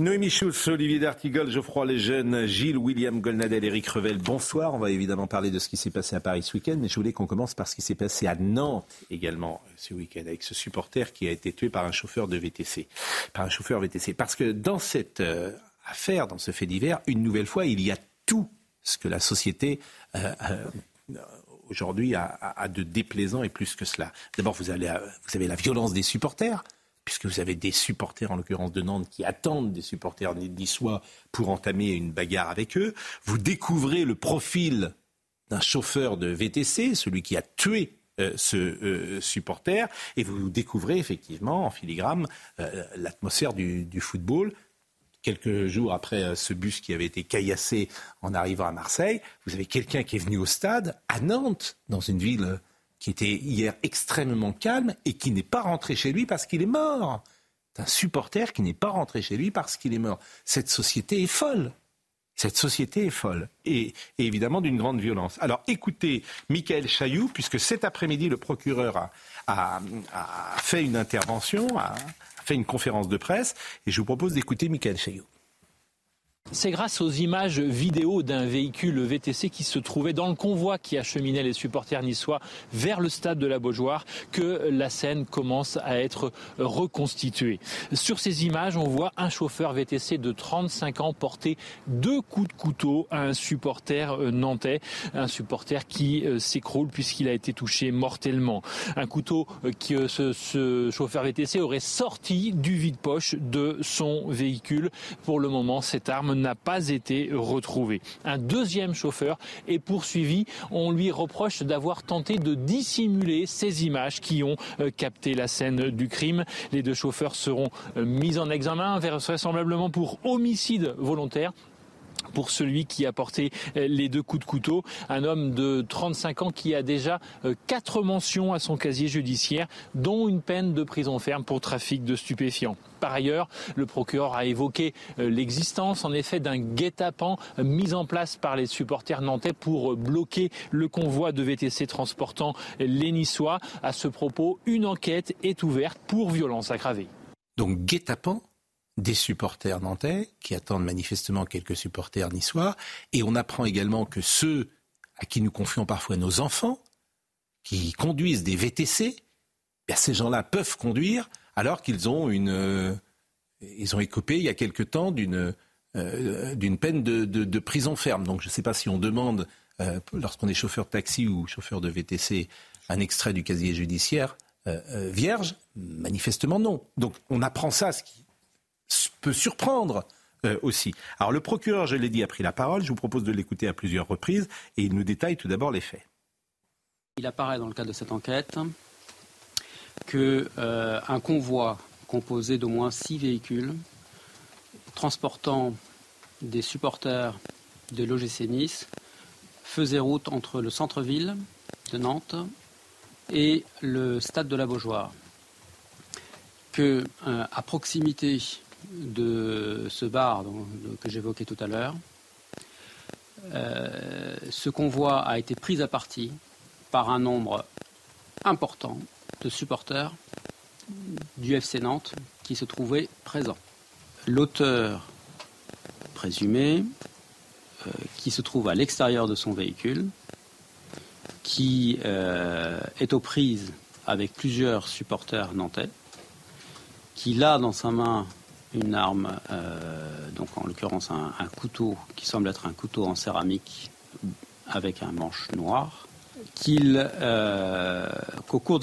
Noémie Schulz, Olivier D'Artigol, Geoffroy Lejeune, Gilles, William Golnadel, Eric Revel, bonsoir. On va évidemment parler de ce qui s'est passé à Paris ce week-end, mais je voulais qu'on commence par ce qui s'est passé à Nantes également ce week-end, avec ce supporter qui a été tué par un chauffeur de VTC. Par. Parce que dans cette euh, affaire, dans ce fait divers, une nouvelle fois, il y a tout ce que la société euh, euh, aujourd'hui a, de déplaisant et plus que cela. D'abord, vous avez la violence des supporters puisque vous avez des supporters, en l'occurrence de Nantes, qui attendent des supporters niçois pour entamer une bagarre avec eux. Vous découvrez le profil d'un chauffeur de VTC, celui qui a tué euh, ce euh, supporter, et vous découvrez effectivement en filigrane euh, l'atmosphère du, du, football. Quelques jours après ce bus qui avait été caillassé en arrivant à Marseille, vous avez quelqu'un qui est venu au stade à Nantes, dans une ville qui était hier extrêmement calme et qui n'est pas rentré chez lui parce qu'il est mort. C'est un supporter qui n'est pas rentré chez lui parce qu'il est mort. Cette société est folle. Cette société est folle et, évidemment d'une grande violence. Alors écoutez Michael Chailloux, puisque cet après-midi, le procureur a, fait une intervention, a, fait une conférence de presse, et je vous propose d'écouter Michael Chailloux. C'est grâce aux images vidéo d'un véhicule VTC qui se trouvait dans le convoi qui acheminait les supporters niçois vers le stade de la Beaujoire que la scène commence à être reconstituée. Sur ces images, on voit un chauffeur VTC de 35 ans porter deux coups de couteau à un supporter euh, nantais, un supporter qui euh, s'écroule puisqu'il a été touché mortellement. Un couteau euh, que ce, ce chauffeur VTC aurait sorti du vide-poche de son véhicule. Pour le moment, cette arme n'a pas été retrouvé. Un deuxième chauffeur est poursuivi. On lui reproche d'avoir tenté de dissimuler ces images qui ont euh, capté la scène du crime. Les deux chauffeurs seront euh, mis en examen vraisemblablement pour homicide volontaire pour celui qui a porté euh, les deux coups de couteau, un homme de 35 ans qui a déjà quatre mentions à son casier judiciaire, dont une peine de prison ferme pour trafic de stupéfiants. Par ailleurs, le procureur a évoqué euh, l'existence en effet d'un guet-apens mis en place par les supporters nantais pour bloquer le convoi de VTC transportant les Niçois. À ce propos, une enquête est ouverte pour violence aggravée. Donc guet-apens des supporters nantais qui attendent manifestement quelques supporters niçois et on apprend également que ceux à qui nous confions parfois nos enfants qui conduisent des VTC, eh ces gens-là peuvent conduire alors qu'ils ont une, euh, ils ont écopé il y a quelque temps d'une euh, peine de, prison ferme. Donc je ne sais pas si on demande, euh, lorsqu'on est chauffeur de taxi ou chauffeur de VTC, un extrait du casier judiciaire vierge. Manifestement non. Donc on apprend ça, ce qui peut surprendre. aussi. Alors le procureur, je l'ai dit, a pris la parole. Je vous propose de l'écouter à plusieurs reprises et il nous détaille tout d'abord les faits. Il apparaît dans le cadre de cette enquête qu'un euh, convoi composé d'au moins six véhicules transportant des supporters de l'OGC Nice faisait route entre le centre-ville de Nantes et le stade de la Beaujoire. Que euh, à proximité de ce bar que j'évoquais tout à l'heure, euh, ce convoi a été pris à partie par un nombre important de supporters du FC Nantes qui se trouvaient présents. L'auteur présumé, euh, qui se trouve à l'extérieur de son véhicule, qui euh, est aux prises avec plusieurs supporters nantais, qui a dans sa main une arme, euh, donc en l'occurrence un, couteau qui semble être un couteau en céramique avec un manche noir, qu'il, euh, qu'au cours,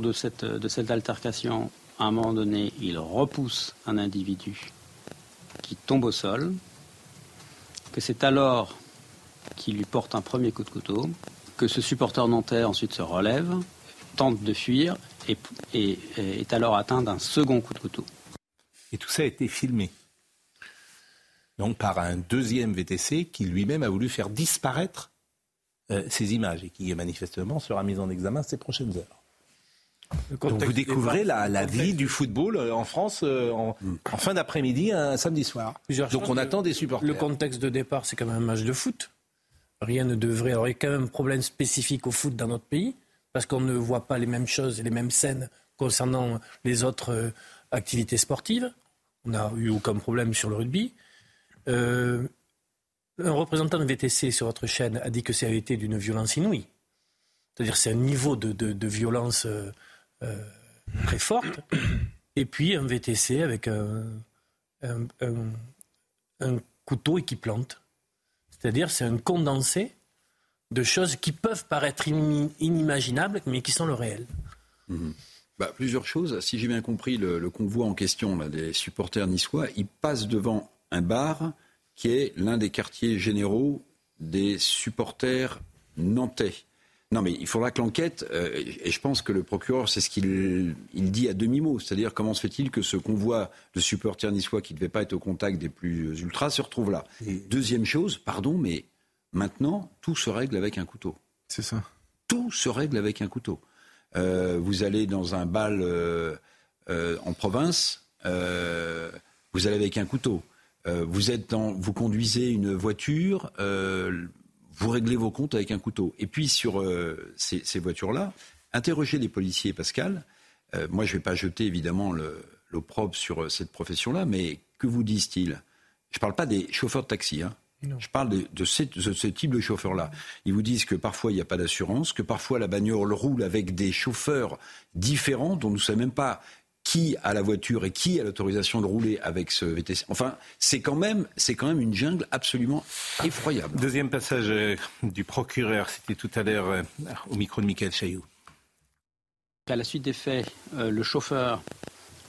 de, cette, altercation, à un moment donné, il repousse un individu qui tombe au sol, que c'est alors qu'il lui porte un premier coup de couteau, que ce supporter nantais ensuite se relève, tente de fuir et est alors atteint d'un second coup de couteau. Et tout ça a été filmé. Donc par un deuxième VTC qui lui-même a voulu faire disparaître euh, ces images et qui manifestement sera mise en examen ces prochaines heures. Donc vous découvrez la, vie du football euh, en France euh, en, fin d'après-midi, un samedi soir. Donc on attend des supporters. Le contexte de départ, c'est quand même un match de foot. Rien ne devrait. Alors il y a quand même un problème spécifique au foot dans notre pays, parce qu'on ne voit pas les mêmes choses et les mêmes scènes concernant les autres activités sportives. On n'a eu aucun problème sur le rugby. Euh, un représentant de VTC sur votre chaîne a dit que ça a été d'une violence inouïe. C'est-à-dire c'est un niveau de, violence euh, euh, très forte. Et puis un VTC avec un, un couteau et qui plante. C'est-à-dire c'est un condensé de choses qui peuvent paraître inimaginables, mais qui sont le réel. Mhm. Bah, plusieurs choses. Si j'ai bien compris, le, convoi en question, là, des supporters niçois, il passe devant un bar qui est l'un des quartiers généraux des supporters nantais. Non, mais il faudra que l'enquête, euh, et je pense que le procureur, c'est ce qu'il dit à demi-mot, c'est-à-dire comment se fait-il que ce convoi de supporters niçois qui ne devait pas être au contact des plus ultras se retrouve là? Deuxième chose, pardon, mais maintenant, tout se règle avec un couteau. C'est ça. Tout se règle avec un couteau. Euh, vous allez dans un bal euh, en province, vous allez avec un couteau. vous, êtes dans, vous conduisez une voiture vous réglez vos comptes avec un couteau. Et puis sur euh, ces, voitures-là, interrogez les policiers, Pascal. Euh, moi, je ne vais pas jeter évidemment l'opprobre sur euh, cette profession-là, mais que vous disent-ils? Je ne parle pas des chauffeurs de taxi. Hein. Je parle de, de, ce, type de chauffeurs-là. Ils vous disent que parfois il n'y a pas d'assurance, que parfois la bagnole roule avec des chauffeurs différents dont nous ne savons même pas qui a la voiture et qui a l'autorisation de rouler avec ce VTC. Enfin, c'est quand même, c'est quand même une jungle absolument effroyable. Deuxième passage euh, du procureur, c'était tout à l'heure euh, au micro de Michael Chaillou. À la suite des faits, euh, le chauffeur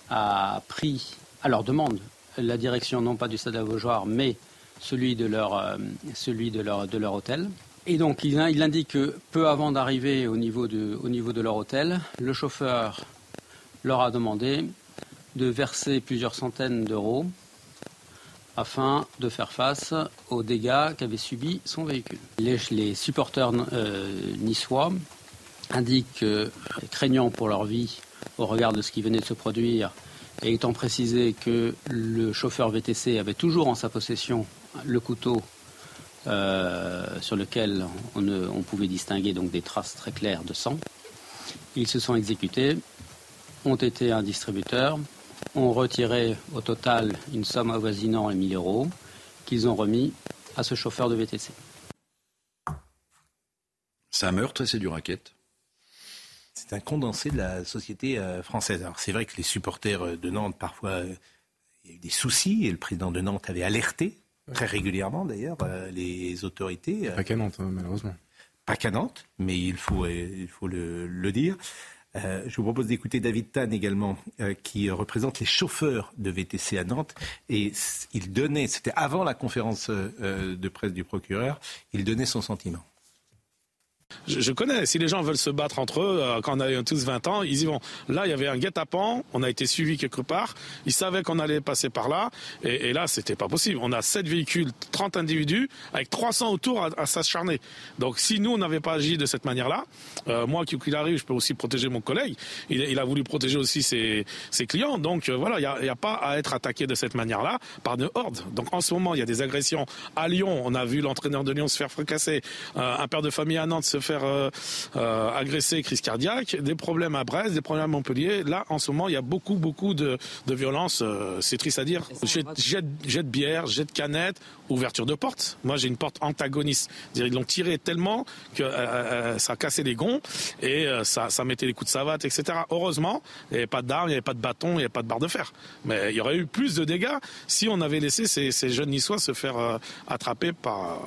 a pris, à leur demande, la direction non pas du stade Beaujoire, mais celui de leur, celui de leur, de leur hôtel. Et donc, il, indique que peu avant d'arriver au, niveau de, au niveau de leur hôtel, le chauffeur leur a demandé de verser plusieurs centaines d'euros afin de faire face aux dégâts qu'avait subis son véhicule. Les, supporters euh, niçois indiquent craignant pour leur vie au regard de ce qui venait de se produire, et étant précisé que le chauffeur VTC avait toujours en sa possession le couteau euh, sur lequel on, on, pouvait distinguer donc des traces très claires de sang, ils se sont exécutés ont été un distributeur, ont retiré au total une somme avoisinant les 1000 euros qu'ils ont remis à ce chauffeur de VTC. C'est un meurtre et c'est du racket. C'est un condensé de la société euh, française. Alors c'est vrai que les supporters euh, de Nantes, parfois, il y a eu des soucis et le président de Nantes avait alerté, très régulièrement d'ailleurs, les autorités. Pas qu'à Nantes, hein, malheureusement. Pas qu'à Nantes, mais il faut, il faut le dire. Euh, je vous propose d'écouter David Tan également, euh, qui représente les chauffeurs de VTC à Nantes. Et il donnait, c'était avant la conférence euh, de presse du procureur, il donnait son sentiment. Je, connais, si les gens veulent se battre entre eux, euh, quand on a tous 20 ans, ils y vont. Là, il y avait un guet-apens, on a été suivi quelque part, ils savaient qu'on allait passer par là, et, et là, c'était pas possible. On a 7 véhicules, 30 individus, avec 300 autour à, s'acharner. Donc, si nous, on n'avait pas agi de cette manière-là, euh, moi, qu'il arrive, je peux aussi protéger mon collègue. Il, a voulu protéger aussi ses, clients. Donc, euh, voilà, il n'y a, pas à être attaqué de cette manière-là par de hordes. Donc, en ce moment, il y a des agressions à Lyon. On a vu l'entraîneur de Lyon se faire fracasser, un père de famille à Nantes se faire euh, euh, agresser, crise cardiaque, des problèmes à Brest, des problèmes à Montpellier. Là, en ce moment, il y a beaucoup, beaucoup de, de violence. Euh, c'est triste à dire. Jet, de bière, jet de canette, ouverture de porte. Moi, j'ai une porte antagoniste. Ils l'ont tiré tellement que ça a cassé les gonds et ça, ça mettait les coups de savate, etc. Heureusement, il n'y avait pas d'armes, il n'y avait pas de bâton, il n'y avait pas de barre de fer. Mais il y aurait eu plus de dégâts si on avait laissé ces, ces jeunes niçois se faire attraper par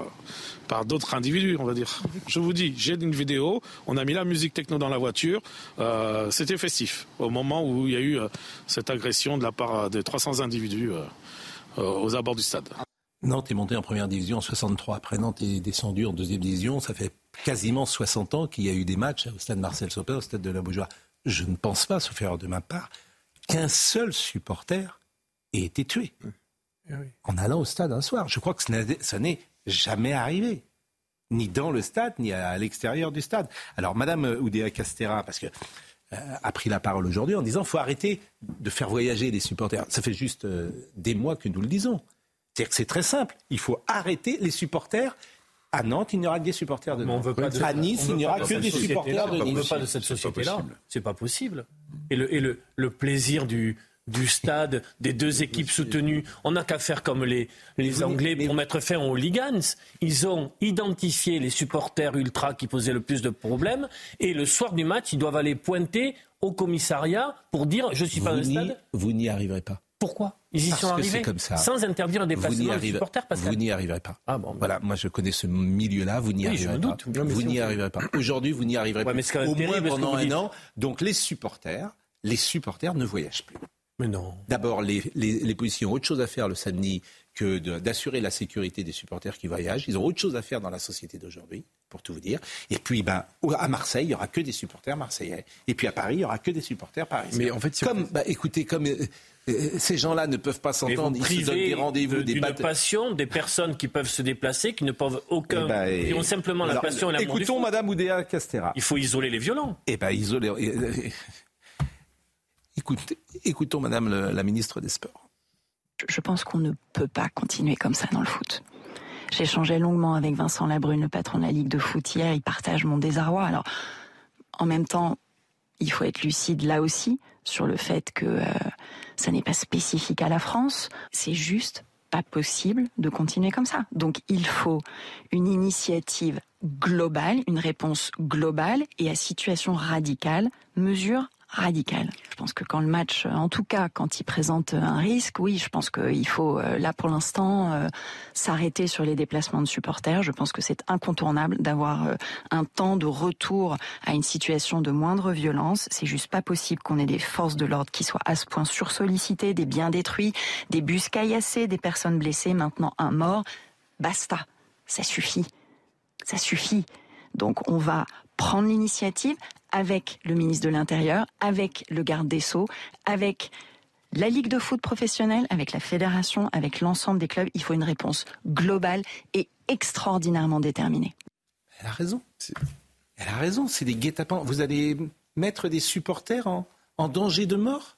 par d'autres individus, on va dire. Je vous dis, j'ai une vidéo, on a mis la musique techno dans la voiture, euh, c'était festif au moment où il y a eu euh, cette agression de la part euh, des 300 individus aux abords du stade. Nantes est monté en première division en 63. Après Nantes est descendu en deuxième division. Ça fait quasiment 60 ans qu'il y a eu des matchs au stade Marcel Soper, au stade de la Beaujoire. Je ne pense pas, sauf erreur de ma part, qu'un seul supporter ait été tué eh en allant au stade un soir. Je crois que ça n'est jamais arrivé, ni dans le stade, ni à l'extérieur du stade. Alors, Madame Oudéa Castera, parce que euh, a pris la parole aujourd'hui en disant faut arrêter de faire voyager les supporters. Ça fait juste euh, des mois que nous le disons. C'est-à-dire que c'est très simple. Il faut arrêter les supporters. À Nantes, il n'y aura que des supporters de Nantes. à Nice, il n'y aura que des supporters de Nice. On ne veut pas de cette société-là. C'est pas possible. Et, le, et le, le plaisir du, du stade, des deux équipes soutenues. On n'a qu'à faire comme les, les Anglais pour mettre fin aux hooligans. Ils ont identifié les supporters ultra qui posaient le plus de problèmes et le soir du match, ils doivent aller pointer au commissariat pour dire je suis pas n'y- stade. Vous n'y arriverez pas. Pourquoi? Ils y Parce sont arrivés comme ça. sans interdire le déplacement des supporters. Pascal. vous n'y arriverez pas. Ah bon. Voilà, moi je connais ce milieu-là, vous n'y Oui, arriverez pas. doute. Vous n'y arriverez pas. Aujourd'hui, vous n'y arriverez Ouais, pas. Au moins pendant un an. Donc les supporters, les supporters ne voyagent plus. Mais non. D'abord, les, les, les policiers ont autre chose à faire le samedi que de- d'assurer la sécurité des supporters qui voyagent. Ils ont autre chose à faire dans la société d'aujourd'hui, pour tout vous dire. Et puis, ben, à Marseille, il y aura que des supporters marseillais. Et puis à Paris, il y aura que des supporters parisiens. Mais en fait, si on- comme, bah, écoutez, comme euh, euh, ces gens-là ne peuvent pas s'entendre, ils se donnent des rendez-vous, de- des d'une batailles. passion des personnes qui peuvent se déplacer, qui ne peuvent aucun, Eh ben, et- qui ont simplement la passion et l'amour Écoutons. Madame Oudéa Castera. Il faut isoler les violents. Eh ben, isolé. Écoutons Madame la ministre des Sports. Je pense qu'on ne peut pas continuer comme ça dans le foot. J'ai échangé longuement avec Vincent Labrune, le patron de la Ligue de foot hier. Il partage mon désarroi. Alors, en même temps, il faut être lucide là aussi sur le fait que euh, ça n'est pas spécifique à la France. C'est juste pas possible de continuer comme ça. Donc, il faut une initiative globale, une réponse globale et à situation radicale, mesure radicale. Je pense que quand le match, euh, en tout cas quand il présente euh, un risque, oui, je pense qu'il faut euh, là pour l'instant s'arrêter sur les déplacements de supporters. Je pense que c'est incontournable d'avoir un temps de retour à une situation de moindre violence. C'est juste pas possible qu'on ait des forces de l'ordre qui soient à ce point sursollicitées, des biens détruits, des bus caillassés, des personnes blessées, maintenant un mort. Basta, ça suffit, ça suffit. Donc on va prendre l'initiative avec le ministre de l'Intérieur, avec le garde des Sceaux, avec la Ligue de foot professionnelle, avec la fédération, avec l'ensemble des clubs. Il faut une réponse globale et extraordinairement déterminée. Elle a raison. Elle a raison. C'est des guet-apens. Vous allez mettre des supporters en, en danger de mort?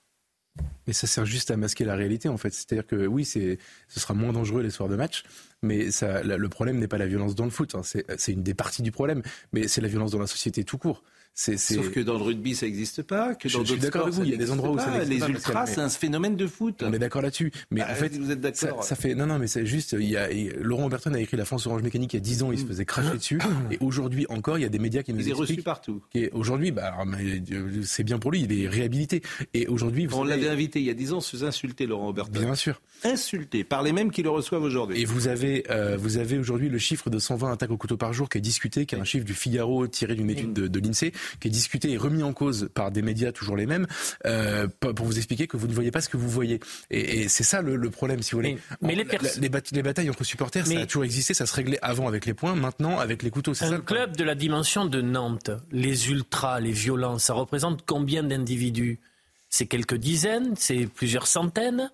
Mais ça sert juste à masquer la réalité, en fait. C'est-à-dire que oui, ce sera moins dangereux les soirs de match, mais le problème n'est pas la violence dans le foot. hein. C'est une des parties du problème, mais c'est la violence dans la société tout court. C'est, c'est... Sauf que dans le rugby, ça n'existe pas. Que Je- dans je suis d'accord sports, avec vous, il y a des endroits où ça pas. n'existe Les pas, ultras, Pascal, mais- c'est un phénomène de foot. On est d'accord là-dessus. Mais en fait, vous êtes d'accord. ça, ça fait non, non, mais c'est juste. Il y a et Laurent Berton a écrit La France Orange Mécanique il y a 10 ans, il se faisait cracher dessus. Et aujourd'hui encore, il y a des médias qui nous Il est reçu expliquent. partout. Et aujourd'hui, bah, euh, c'est bien pour lui, il est réhabilité. Et aujourd'hui, vous On savez- l'avait invité il y a 10 ans, se insulter Laurent Oberton. bien sûr. Insulté par les mêmes qui le reçoivent aujourd'hui. Et vous avez, euh, vous avez aujourd'hui le chiffre de 120 attaques au couteau par jour qui est discuté, qui est un chiffre du Figaro tiré d'une étude de, de l'INSEE, qui est discuté et remis en cause par des médias toujours les mêmes, euh, pour vous expliquer que vous ne voyez pas ce que vous voyez. Et, et c'est ça le, le problème, si vous voulez. Mais- mais les La- les, bat- les batailles entre supporters, ça Mais- a toujours existé, ça se réglait avant avec les points, maintenant avec les couteaux. Ça Un le club de la dimension de Nantes, les ultras, les violences, ça représente combien d'individus? C'est quelques dizaines C'est plusieurs centaines?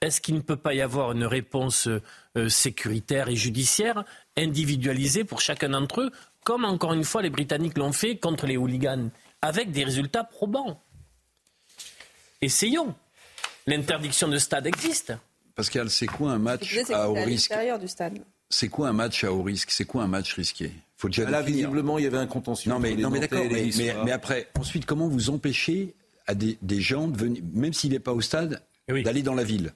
Est-ce qu'il ne peut pas y avoir une réponse euh, sécuritaire et judiciaire individualisée pour chacun d'entre eux, comme encore une fois les Britanniques l'ont fait contre les hooligans, avec des résultats probants Essayons. L'interdiction de stade existe. Pascal, c'est quoi un match à haut risque. C'est quoi un match à haut risque C'est quoi un match risqué Faut déjà Là, définir. visiblement, il y avait un contentieux. Non mais, non, mais d'accord, mais, mais, Niçois. mais après, ensuite, comment vous empêchez à des, des gens de venir, même s'il n'est pas au stade, Oui. d'aller dans la ville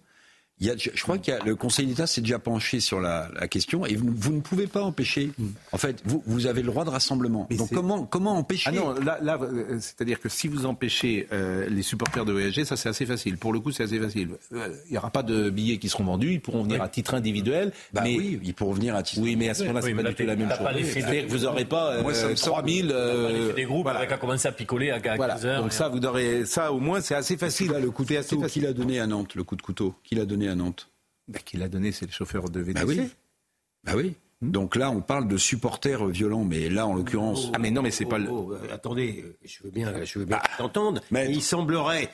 il y a, je crois que le Conseil d'État s'est déjà penché sur la, la question et vous, vous ne pouvez pas empêcher. En fait, vous, vous avez le droit de rassemblement. Mais Donc comment, comment empêcher Ah non, là, là euh, c'est-à-dire que si vous empêchez euh, les supporters de voyager, ça c'est assez facile. Pour le coup, c'est assez facile. Euh, Il n'y aura pas de billets qui seront vendus, ils pourront venir à titre individuel. Bah mais oui, ils pourront venir à titre. Oui, mais à ce moment-là, Oui, c'est pas du tout la même chose. C'est-à-dire que vous n'aurez pas Moi, ça me euh, semble- 3000. euh, des groupes voilà. avec à commencer à picoler à, à Voilà. 15 heures. Donc ça, vous aurez ça au moins, c'est assez facile. Là, le coup de C'est assez couteau, facile. qui l'a donné à Nantes, le coup de couteau Qui l'a donné à Nantes Bah, qui l'a donné, c'est le chauffeur de VTC. Bah oui. Bah oui. Donc là, on parle de supporters violents, mais là, en l'occurrence, Ah mais non, mais c'est pas le. Oh, attendez, euh, je veux bien, je veux bien t'entendre. maître. Mais il semblerait,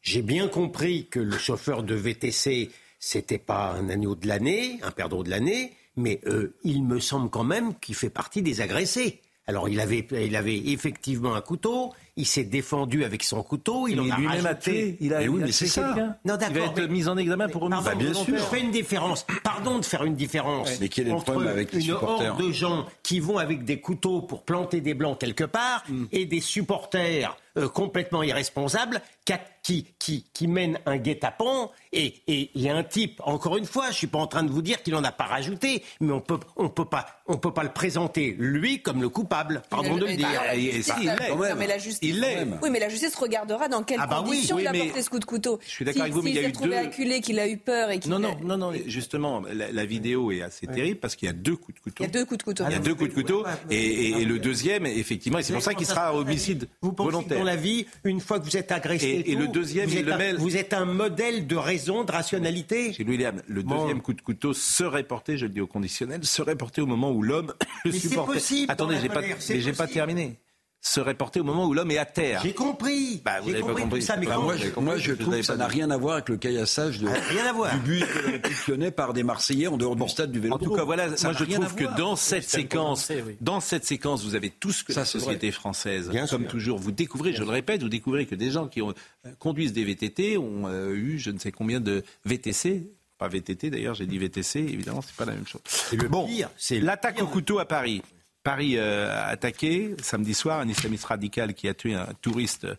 j'ai bien compris que le chauffeur de VTC, c'était pas un agneau de l'année, un perdreau de l'année, mais euh, il me semble quand même qu'il fait partie des agressés. Alors il avait, il avait effectivement un couteau, il s'est défendu avec son couteau, il Mais en a lui-même tué. Il a, Mais oui, il mais c'est ça. Non, Il va d'accord, être mais- mis en examen pour une Pardon, Bah, bien sûr. Je fais une différence. Pardon de faire une différence. Mais quel est le entre problème avec les une supporters horde de gens qui vont avec des couteaux pour planter des blancs quelque part Mm. et des supporters euh, complètement irresponsables qui, qui, qui, qui mènent un guet-apens et et il y a un type, encore une fois, je suis pas en train de vous dire qu'il en a pas rajouté, mais on peut on peut pas on peut pas le présenter lui comme le coupable. Pardon de le dire. justice, si, il l'est. mais la justice, Il. Oui, mais la justice regardera dans quelles Ah bah conditions oui, il a porté ce coup de couteau. je suis d'accord Si- avec vous, mais il y a eu deux- acculé, qu'il a eu peur et qu'il Non, non, non, non, justement, la, la vidéo est assez terrible parce qu'il y a deux coups de couteau. Il y a deux coups de couteau. Il y a deux coups de couteau et, et- et le deuxième, effectivement, et c'est pour ça qu'il sera homicide volontaire. Dans la vie, une fois que vous êtes agressé, Et- et tout, le deuxième, vous il êtes le un- mêle. Vous êtes un modèle de raison, de rationalité. Chez William, le Bon. deuxième coup de couteau serait porté, je le dis au conditionnel, serait porté au moment où l'homme le supportait. possible Attendez, j'ai pas, mais j'ai pas terminé. Serait porté au moment où l'homme est à terre. J'ai compris. Bah, vous n'avez pas compris ça, mais Bah, quand- moi, je, avez compris, moi, je vous trouve que ça n'a rien à voir avec le caillassage de, Ah, rien à voir. du bus réceptionné par des Marseillais en dehors du stade du En Vélodrome. tout cas, voilà, Ça moi n'a je trouve que dans cette séquence, oui. dans cette séquence, vous avez tout ce que Ça, la société française, Bien comme sûr. toujours, vous découvrez, je le répète, vous découvrez que des gens qui ont, euh, conduisent des VTT ont euh, eu je ne sais combien de VTC. Pas VTT d'ailleurs, j'ai dit VTC, évidemment, c'est pas la même chose. Le bon, c'est l'attaque au couteau à Paris. Paris euh, attaqué samedi soir un islamiste radical qui a tué un touriste euh,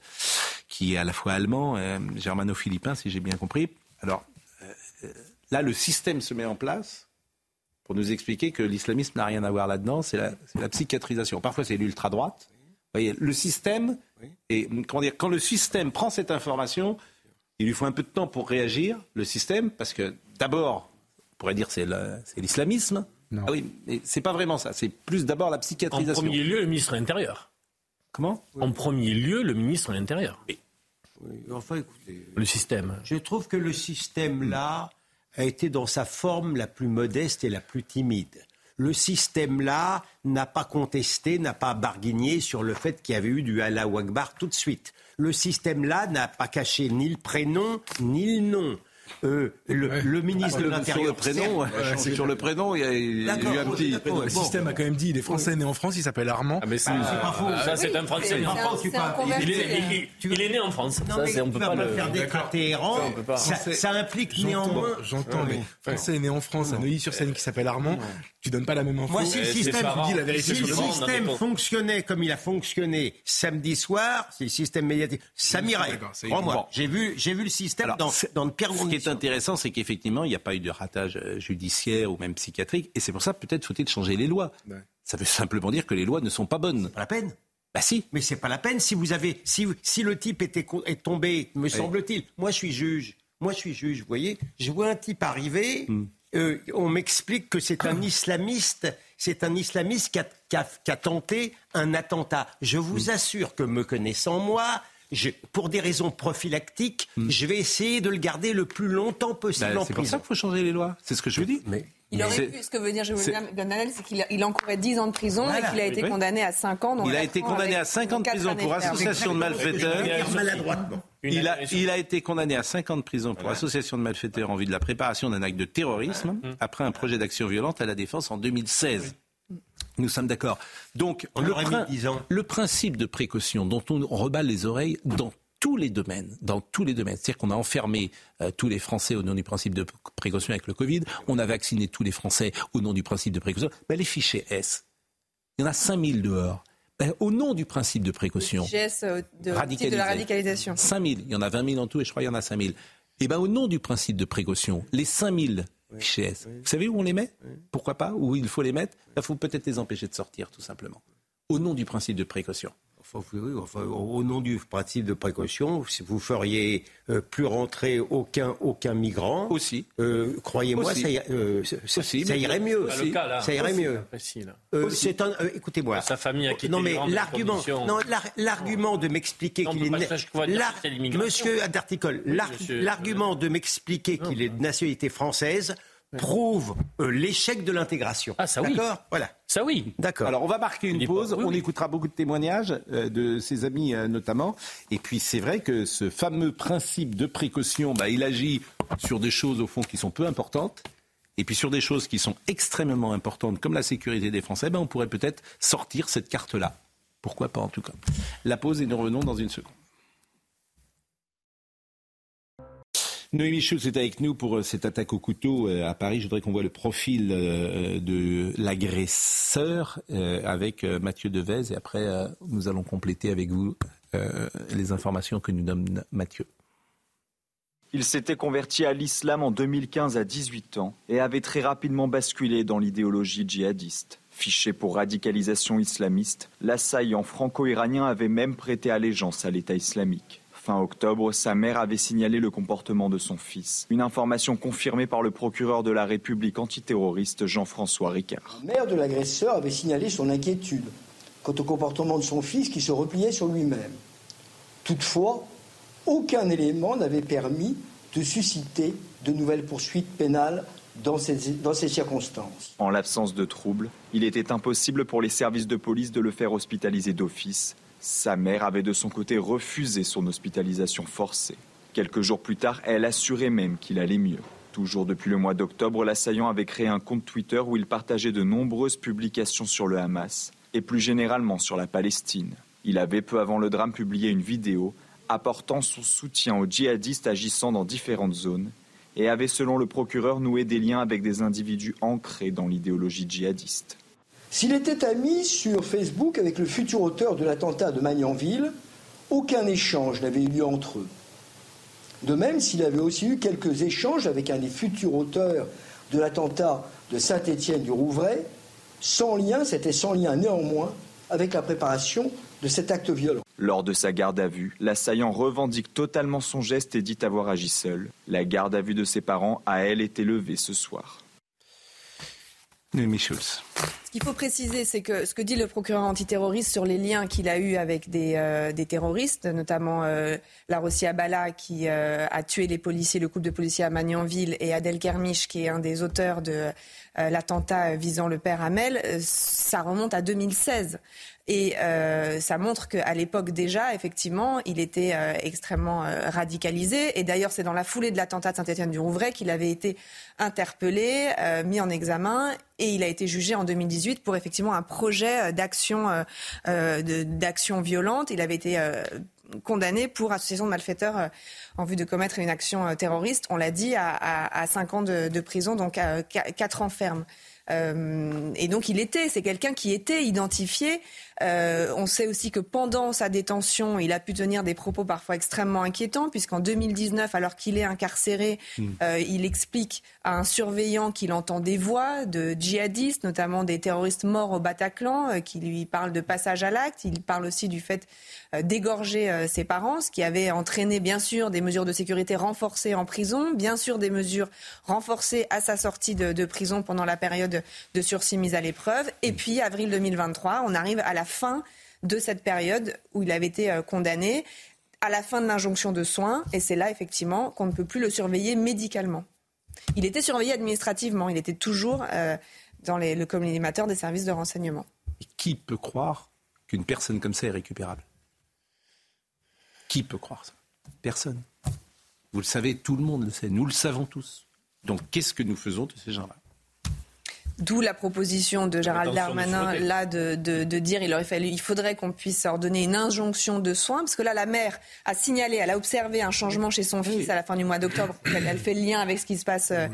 qui est à la fois allemand, euh, germano-philippin, si j'ai bien compris. Alors euh, là, le système se met en place pour nous expliquer que l'islamisme n'a rien à voir là-dedans, c'est la, psychiatrisation. Parfois, c'est l'ultra-droite. Voyez, le système, et comment dire, quand le système prend cette information, il lui faut un peu de temps pour réagir, le système, parce que d'abord, on pourrait dire le- c'est l'islamisme. Non. Ah oui, mais c'est pas vraiment ça. C'est plus d'abord la En psychiatrisation. premier lieu, le ministre de l'Intérieur. Comment? En premier lieu, le ministre de l'Intérieur. Oui, Enfin, écoutez, Le système. je trouve que le système-là a été dans sa forme la plus modeste et la plus timide. Le système-là n'a pas contesté, n'a pas barguigné sur le fait qu'il y avait eu du Allah Akbar tout de suite. Le système-là n'a pas caché ni le prénom ni le nom. Euh, le, le ministre de Sur le l'Intérieur. prénom, certes, euh, sur le prénom, il y a, il y a eu D'accord, un petit. d'accord. Le système a quand même dit il est français né en France, il s'appelle Armand. Ah, mais ça, pas faux. ça c'est un Français. C'est un- c'est un. Il est, il- il- il est né en France. Non, Ça, mais c'est- on tu peut pas pas le. faire des D'accord. Téhéran. Ça. Ça, ça implique néanmoins. J'entends, mais français né en France, à Neuilly-sur-Seine qui s'appelle Armand, tu donnes pas la même info. Moi, si le c'est système, si sur le le dépend. fonctionnait comme il a fonctionné samedi soir, c'est le système médiatique, ça m'irait. c'est- Crois-moi, j'ai vu, j'ai vu le système dans, c'est- dans de pires Ce qui est intéressant, c'est qu'effectivement, il n'y a pas eu de ratage euh, judiciaire ou même psychiatrique. Et c'est pour ça, peut-être faut-il changer les lois. Ouais. Ça veut simplement dire que les lois ne sont pas bonnes. Pas la peine. Bah si. Mais c'est pas la peine si vous avez, si, si le type était est tombé, me semble-t-il. Moi, je suis juge. Moi, je suis juge. Vous voyez, je vois un type arriver. Hmm. euh, on m'explique que c'est un islamiste. C'est un islamiste qui a, qui a- qui a tenté un attentat. Je vous Hmm. assure que me connaissant moi. Je- pour des raisons prophylactiques, je vais essayer de le garder le plus longtemps possible Hmm. Bah, en c'est pour ça prison. qu'il faut changer les lois. C'est ce que je vous dis. Mais Il aurait pu, ce que veut dire Gonadel, c'est qu'il il encourait 10 ans de prison Voilà. et qu'il a été Oui. condamné à 5 ans. Il a été condamné à 5 ans de prison pour association de malfaiteurs. Il a, il a été condamné à 5 ans de prison pour association de malfaiteurs en vue de la préparation d'un acte de terrorisme après un projet d'action violente à la défense en 2016. Nous sommes d'accord. Donc, On le, aurait mis 10 ans. le principe de précaution dont on reballe les oreilles dans tous les domaines, dans tous les domaines. C'est-à-dire qu'on a enfermé euh, tous les Français au nom du principe de précaution avec le Covid, on a vacciné tous les Français au nom du principe de précaution. Ben, les fichiers S, il y en a 5000 dehors. Ben, au nom du principe de précaution, GS euh, de, de la radicalisation. 5000, il y en a 20 000 en tout et je crois qu'il y en a 5000. Et bien au nom du principe de précaution, les 5000 S, vous savez où on les met? Pourquoi pas? Où il faut les mettre? Il faut peut-être les empêcher de sortir tout simplement. Au nom du principe de précaution. Enfin, oui, enfin, au nom du principe de précaution, si vous feriez euh, plus rentrer aucun, aucun migrant, Aussi. euh, croyez-moi, Aussi. ça, euh, ça- Aussi, ça irait mieux. Là. Ça irait Aussi, mieux. là. Euh, c'est un, euh, écoutez-moi. Sa famille a quitté non mais l'argument, non l'ar- l'argument de m'expliquer qu'il est, pas c'est. Monsieur monsieur- l'argument de m'expliquer qu'il est de nationalité française prouve euh, l'échec de l'intégration. Ah, ça oui. D'accord, voilà, Ça oui. d'accord. Alors on va marquer une pause, oui, on oui. écoutera beaucoup de témoignages euh, de ses amis euh, notamment. Et puis c'est vrai que ce fameux principe de précaution, bah, il agit sur des choses au fond qui sont peu importantes. Et puis sur des choses qui sont extrêmement importantes, comme la sécurité des Français, bah, on pourrait peut-être sortir cette carte-là. Pourquoi pas en tout cas. La pause et nous revenons dans une seconde. Noémie Schultz est avec nous pour euh, cette attaque au couteau euh, à Paris. Je voudrais qu'on voit le profil euh, de l'agresseur avec Mathieu Devez et après nous allons compléter avec vous les informations que nous donne Mathieu. Il s'était converti à l'islam en 2015 à 18 ans et avait très rapidement basculé dans l'idéologie djihadiste. Fiché pour radicalisation islamiste, l'assaillant franco-iranien avait même prêté allégeance à l'État islamique. Fin octobre, sa mère avait signalé le comportement de son fils. Une information confirmée par le procureur de la République antiterroriste Jean-François Ricard. La mère de l'agresseur avait signalé son inquiétude quant au comportement de son fils qui se repliait sur lui-même. Toutefois, aucun élément n'avait permis de susciter de nouvelles poursuites pénales dans ces, dans ces, circonstances. En l'absence de troubles, il était impossible pour les services de police de le faire hospitaliser d'office sa mère avait de son côté refusé son hospitalisation forcée. Quelques jours plus tard, elle assurait même qu'il allait mieux. Toujours depuis le mois d'octobre, l'assaillant avait créé un compte Twitter où il partageait de nombreuses publications sur le Hamas et plus généralement sur la Palestine. Il avait peu avant le drame publié une vidéo apportant son soutien aux djihadistes agissant dans différentes zones et avait selon le procureur noué des liens avec des individus ancrés dans l'idéologie djihadiste. S'il était ami sur Facebook avec le futur auteur de l'attentat de Magnanville, aucun échange n'avait eu lieu entre eux. De même, s'il avait aussi eu quelques échanges avec un des futurs auteurs de l'attentat de Saint-Étienne du Rouvray, sans lien, c'était sans lien néanmoins avec la préparation de cet acte violent. Lors de sa garde à vue, l'assaillant revendique totalement son geste et dit avoir agi seul. La garde à vue de ses parents a, elle, été levée ce soir. Ce qu'il faut préciser, c'est que ce que dit le procureur antiterroriste sur les liens qu'il a eus avec des, euh, terroristes, notamment euh, Larossi Abala qui euh, a tué les policiers, le couple de policiers à Magnanville, et Adel Kermiche qui est un des auteurs de l'attentat visant le père Hamel, ça remonte à 2016. Et euh, ça montre qu'à l'époque déjà, effectivement, il était euh, extrêmement euh, radicalisé. Et d'ailleurs, c'est dans la foulée de l'attentat de Saint-Étienne-du-Rouvray qu'il avait été interpellé, mis en examen, et il a été jugé en 2018 pour effectivement un projet d'action d'action violente. Il avait été condamné pour association de malfaiteurs en vue de commettre une action terroriste. On l'a dit à, à, à 5 ans de, de prison, donc à 4 ans ferme. Euh, et donc il était, c'est quelqu'un qui était identifié. Euh, on sait aussi que pendant sa détention, il a pu tenir des propos parfois extrêmement inquiétants, puisqu'en 2019, alors qu'il est incarcéré, mmh. euh, il explique à un surveillant qu'il entend des voix de djihadistes, notamment des terroristes morts au Bataclan, qui lui parlent de passage à l'acte. Il parle aussi du fait d'égorger ses parents, ce qui avait entraîné bien sûr des mesures de sécurité renforcées en prison, bien sûr des mesures renforcées à sa sortie de, de prison pendant la période de sursis mise à l'épreuve. Et puis, avril 2023, on arrive à la fin de cette période où il avait été euh, condamné, à la fin de l'injonction de soins, et c'est là effectivement qu'on ne peut plus le surveiller médicalement. Il était surveillé administrativement, il était toujours euh, dans les, le collimateur des services de renseignement. Et qui peut croire qu'une personne comme ça est récupérable? Qui peut croire ça? Personne. Vous le savez, tout le monde le sait, nous le savons tous. Donc qu'est-ce que nous faisons de ces gens-là? D'où la proposition de Gérald Darmanin là de, de, de, dire il aurait fallu, il faudrait qu'on puisse leur donner une injonction de soins parce que là la mère a signalé, elle a observé un changement chez son fils à la fin du mois d'octobre. Elle, elle, fait le lien avec ce qui se passe euh,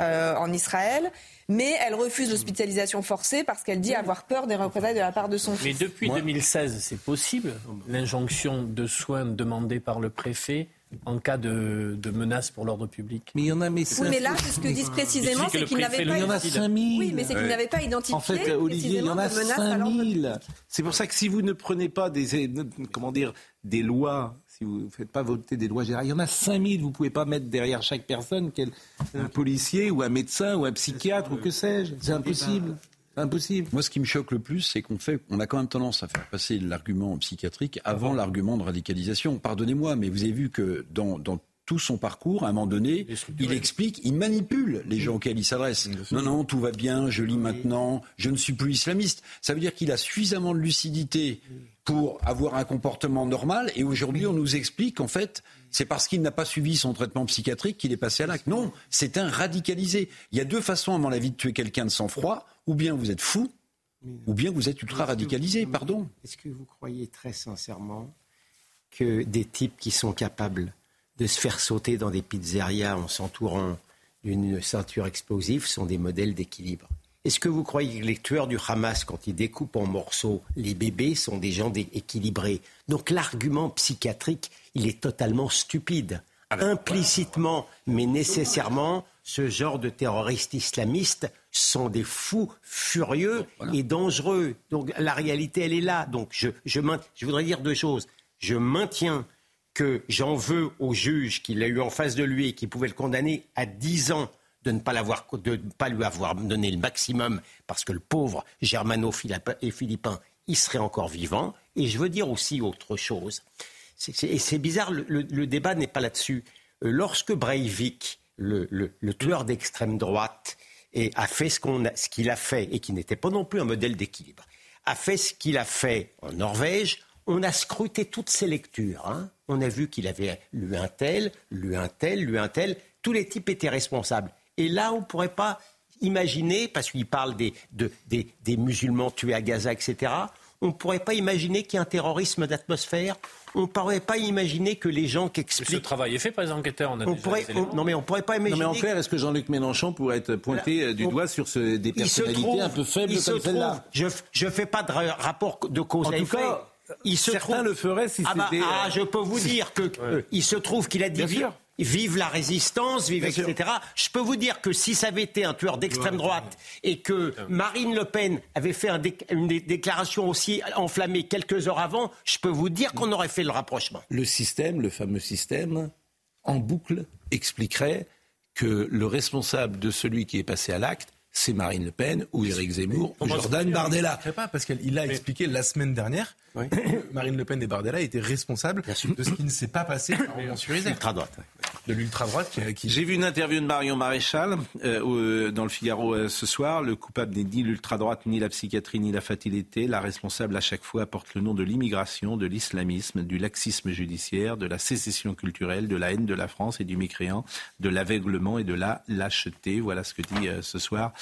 euh, en Israël. Mais elle refuse l'hospitalisation forcée parce qu'elle dit avoir peur des représailles de la part de son fils. Mais depuis Moi, 2016, c'est possible, l'injonction de soins demandée par le préfet en cas de, de menace pour l'ordre public. Mais il y en a, mais Oui, mais là, ce que disent précisément, c'est qu'ils n'avaient pas. Il y en a 5000. Oui, mais c'est qu'ils n'avaient pas identifié. En fait, Olivier, il y en a 5000. C'est pour ça que si vous ne prenez pas des, comment dire, des lois, si vous ne faites pas voter des lois générales, il y en a 5000. Vous ne pouvez pas mettre derrière chaque personne quel, un policier ou un médecin ou un psychiatre ou que sais-je. C'est impossible. Impossible. Moi, ce qui me choque le plus, c'est qu'on fait, on a quand même tendance à faire passer l'argument psychiatrique avant l'argument de radicalisation. Pardonnez-moi, mais vous avez vu que dans, dans tout son parcours, à un moment donné, il explique, il manipule les gens auxquels il s'adresse. Non, non, tout va bien, je lis maintenant, je ne suis plus islamiste. Ça veut dire qu'il a suffisamment de lucidité pour avoir un comportement normal. Et aujourd'hui, on nous explique qu'en fait, c'est parce qu'il n'a pas suivi son traitement psychiatrique qu'il est passé à l'acte. Non, c'est un radicalisé. Il y a deux façons, à mon avis, de tuer quelqu'un de sang-froid. Ou bien vous êtes fou, ou bien vous êtes ultra radicalisé, pardon. Est-ce que vous croyez très sincèrement que des types qui sont capables de se faire sauter dans des pizzerias en s'entourant d'une ceinture explosive sont des modèles d'équilibre Est-ce que vous croyez que les tueurs du Hamas, quand ils découpent en morceaux les bébés, sont des gens équilibrés? Donc l'argument psychiatrique, il est totalement stupide. Ah ben, Implicitement, mais nécessairement, ce genre de terroristes islamistes sont des fous furieux et dangereux. Donc la réalité, elle est là. Donc je, je, je voudrais dire deux choses. Je maintiens que j'en veux au juge qu'il a eu en face de lui et qui pouvait le condamner à 10 ans de ne pas, de ne pas lui avoir donné le maximum parce que le pauvre Germano et Philippin, il serait encore vivant. Et je veux dire aussi autre chose. et c'est bizarre, le, débat n'est pas là-dessus. Euh, lorsque Breivik, le, tueur d'extrême droite, a fait ce qu'il a fait, et qui n'était pas non plus un modèle d'équilibre, a fait ce qu'il a fait en Norvège, on a scruté toutes ses lectures. Hein. On a vu qu'il avait lu un tel, lu un tel, lu un tel. Tous les types étaient responsables. Et là, on ne pourrait pas imaginer, parce qu'il parle des, des, musulmans tués à Gaza, etc., on ne pourrait pas imaginer qu'il y ait un terrorisme d'atmosphère. On ne pourrait pas imaginer que les gens qui expliquent. Ce travail est fait par les enquêteurs. On, pourrait, non, mais on pourrait pas imaginer. Non, mais en clair, est-ce que Jean-Luc Mélenchon pourrait être pointé euh, du doigt sur ce, des personnalités un peu faibles comme celle-là? Je ne fais pas de rapport de cause en tout cas, il se Certains le feraient si ah bah, c'était. Ah, je peux vous dire que euh, il se trouve qu'il a dit vive la résistance, vive etc. Je peux vous dire que si ça avait été un tueur d'extrême droite et que Marine Le Pen avait fait une déclaration aussi enflammée quelques heures avant, je peux vous dire qu'on aurait fait le rapprochement. Le système, le fameux système, en boucle, expliquerait que le responsable de celui qui est passé à l'acte c'est Marine Le Pen ou Éric Zemmour ou Jordan Bardella. Pas parce qu'il a expliqué la semaine dernière que Marine Le Pen et Bardella étaient responsables de ce qui ne s'est pas passé sur L'ultra-droite. De l'ultra-droite qui... J'ai vu une interview de Marion Maréchal euh, euh, dans le Figaro euh, ce soir. Le coupable n'est ni l'ultra-droite, ni la psychiatrie, ni la fatalité. La responsable à chaque fois porte le nom de l'immigration, de l'islamisme, du laxisme judiciaire, de la sécession culturelle, de la haine de la France et du mécréant, de l'aveuglement et de la lâcheté. Voilà ce que dit ce soir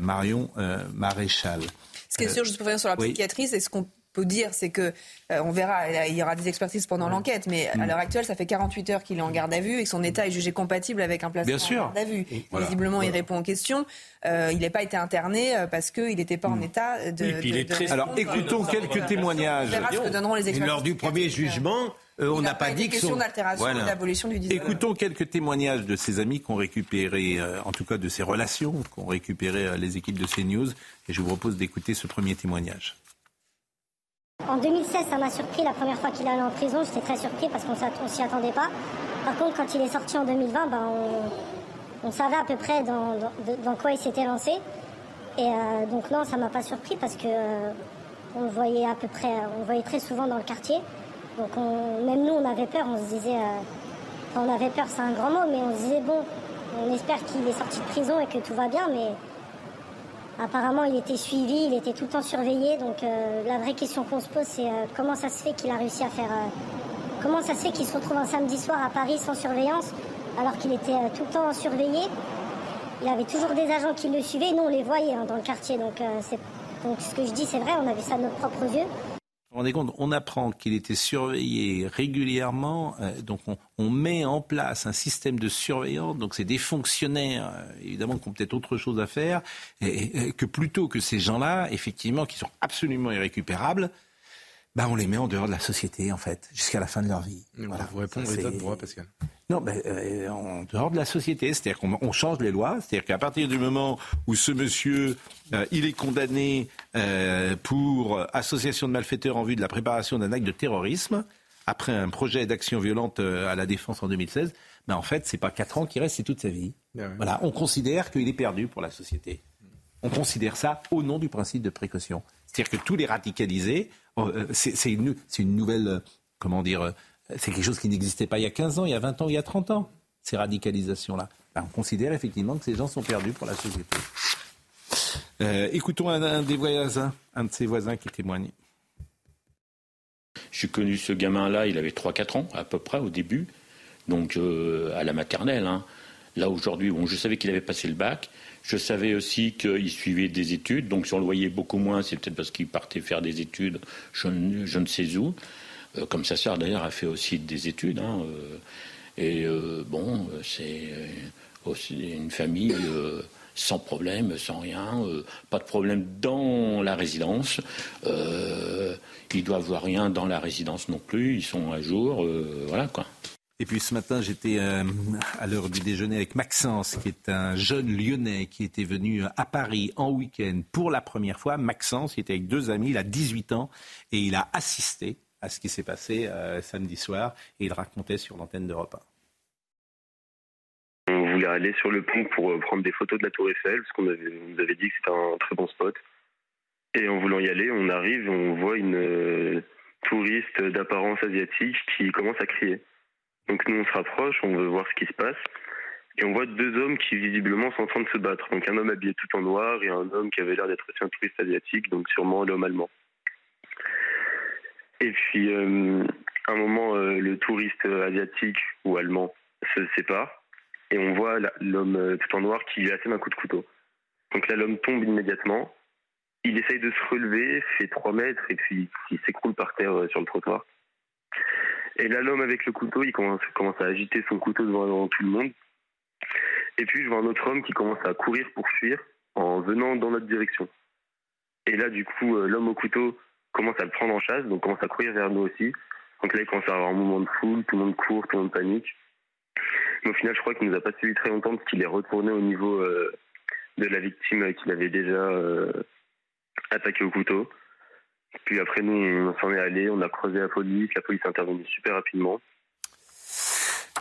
Marion euh, Maréchal. Ce qui est sûr, juste pour revenir sur la psychiatrie, c'est ce qu'on peut dire, c'est que euh, on verra, il y aura des expertises pendant l'enquête, mais à mm. l'heure actuelle, ça fait 48 heures qu'il est en garde à vue et que son état est jugé compatible avec un placement en garde à vue. Visiblement, il répond aux questions. il n'a pas été interné parce qu'il n'était pas en mm. état de. Alors, écoutons quelques témoignages. On verra ce que donneront les expertises. Lors du premier jugement. Euh, on n'a pas, dit que son... d'altération d'abolition du Écoutons quelques témoignages de ses amis qui ont récupéré, euh, en tout cas de ses relations, qu'ont récupéré euh, les équipes de CNews. Et je vous propose d'écouter ce premier témoignage. En 2016, ça m'a surpris la première fois qu'il allait en prison. J'étais très surpris parce qu'on ne s'y attendait pas. Par contre, quand il est sorti en 2020, ben, on, savait à peu près dans, quoi il s'était lancé. Et donc non, ça m'a pas surpris parce que on le voyait à peu près, on le voyait très souvent dans le quartier. Donc même nous, on avait peur, on se disait, euh, on avait peur, c'est un grand mot, mais on se disait, bon, on espère qu'il est sorti de prison et que tout va bien, mais apparemment, il était suivi, il était tout le temps surveillé. Donc euh, la vraie question qu'on se pose, c'est euh, comment ça se fait qu'il a réussi à faire... comment ça se fait qu'il se retrouve un samedi soir à Paris sans surveillance, alors qu'il était tout le temps surveillé? Il avait toujours des agents qui le suivaient, nous, on les voyait hein, dans le quartier. Donc, donc ce que je dis, c'est vrai, on a vu ça de nos propres yeux on apprend qu'il était surveillé régulièrement, euh, donc on, met en place un système de surveillance, donc c'est des fonctionnaires, euh, évidemment, qui ont peut-être autre chose à faire, et, que plutôt que ces gens-là, effectivement, qui sont absolument irrécupérables, bah, on les met en dehors de la société, en fait, jusqu'à la fin de leur vie. voilà. Vous répondre l'état de droit, Pascal. Non, mais euh, en dehors de la société, c'est-à-dire qu'on change les lois, c'est-à-dire qu'à partir du moment où ce monsieur, euh, il est condamné euh, pour association de malfaiteurs en vue de la préparation d'un acte de terrorisme, après un projet d'action violente à la défense en 2016, ben en fait, c'est pas quatre ans qui restent, c'est toute sa vie. Ah voilà, on considère qu'il est perdu pour la société. On considère ça au nom du principe de précaution. C'est-à-dire que tous les radicalisés, oh, c'est une, nouvelle, comment dire, c'est quelque chose qui n'existait pas il y a 15 ans, il y a 20 ans, il y a 30 ans, ces radicalisations-là. Ben, on considère effectivement que ces gens sont perdus pour la société. Euh, écoutons un, des voisins, un de ses voisins qui témoigne. J'ai connu ce gamin-là, il avait 3-4 ans à peu près au début, donc euh, à la maternelle. Hein. Là aujourd'hui, bon, je savais qu'il avait passé le bac. Je savais aussi qu'il suivait des études. Donc si on le voyait beaucoup moins, c'est peut-être parce qu'il partait faire des études, je, ne sais où. Euh, comme sa sœur d'ailleurs a fait aussi des études. Hein, euh, et euh, bon, c'est une famille sans problème, sans rien, pas de problème dans la résidence. ils doivent voir rien dans la résidence non plus. Ils sont à jour, voilà quoi. Et puis ce matin, j'étais euh, à l'heure du déjeuner avec Maxence, qui est un jeune lyonnais qui était venu à Paris en week-end pour la première fois. Maxence, il était avec deux amis, il a 18 ans et il a assisté à ce qui s'est passé euh, samedi soir et il racontait sur l'antenne d'Europe 1. On voulait aller sur le pont pour euh, prendre des photos de la Tour Eiffel parce qu'on nous avait dit que c'était un très bon spot. Et en voulant y aller, on arrive, on voit une touriste d'apparence asiatique qui commence à crier. Donc nous on se rapproche, on veut voir ce qui se passe. Et on voit deux hommes qui visiblement sont en train de se battre. Donc un homme habillé tout en noir et un homme qui avait l'air d'être aussi un touriste asiatique, donc sûrement l'homme allemand. Et puis euh, à un moment, euh, le touriste asiatique ou allemand se sépare et on voit l'homme euh, tout en noir qui lui assène un coup de couteau. Donc là l'homme tombe immédiatement. Il essaye de se relever, fait trois mètres et puis il s'écroule par terre sur le trottoir. Et là, l'homme avec le couteau, il commence, à agiter son couteau devant, tout le monde. Et puis, je vois un autre homme qui commence à courir pour fuir en venant dans notre direction. Et là, du coup, euh, l'homme au couteau commence à le prendre en chasse, donc commence à courir vers nous aussi. Donc là, il commence à avoir un mouvement de foule, tout le monde court, tout le monde panique. Mais au final, je crois qu'il nous a pas suivi très longtemps parce qu'il est retourné au niveau euh, de la victime qu'il avait déjà euh, attaqué au couteau. Puis après, nous, on s'en est allé, on a creusé la police, la police est intervenue super rapidement.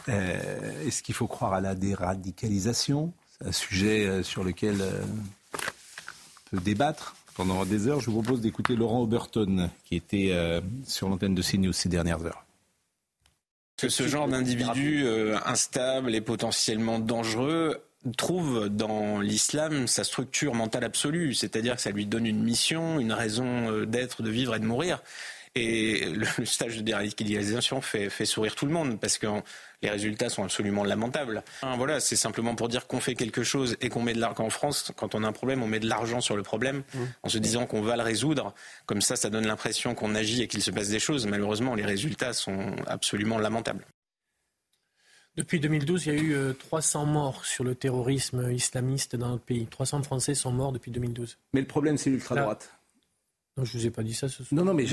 Euh, est-ce qu'il faut croire à la déradicalisation? C'est un sujet euh, sur lequel euh, on peut débattre pendant des heures. Je vous propose d'écouter Laurent Oberton, qui était sur l'antenne de CNews ces dernières heures. Que ce genre d'individu instable et potentiellement dangereux trouve dans l'islam sa structure mentale absolue, c'est-à-dire que ça lui donne une mission, une raison euh, d'être, de vivre et de mourir. Et le stage de déradicalisation fait, fait sourire tout le monde parce que les résultats sont absolument lamentables. Voilà, c'est simplement pour dire qu'on fait quelque chose et qu'on met de l'argent en France. Quand on a un problème, on met de l'argent sur le problème mmh. en se disant qu'on va le résoudre. Comme ça, ça donne l'impression qu'on agit et qu'il se passe des choses. Malheureusement, les résultats sont absolument lamentables. Depuis 2012, il y a eu 300 euh, morts sur le terrorisme islamiste dans notre pays. 300 Français sont morts depuis 2012. Mais le problème, c'est l'ultra-droite. Non, je ne vous ai pas dit ça ce soir. Non, non, mais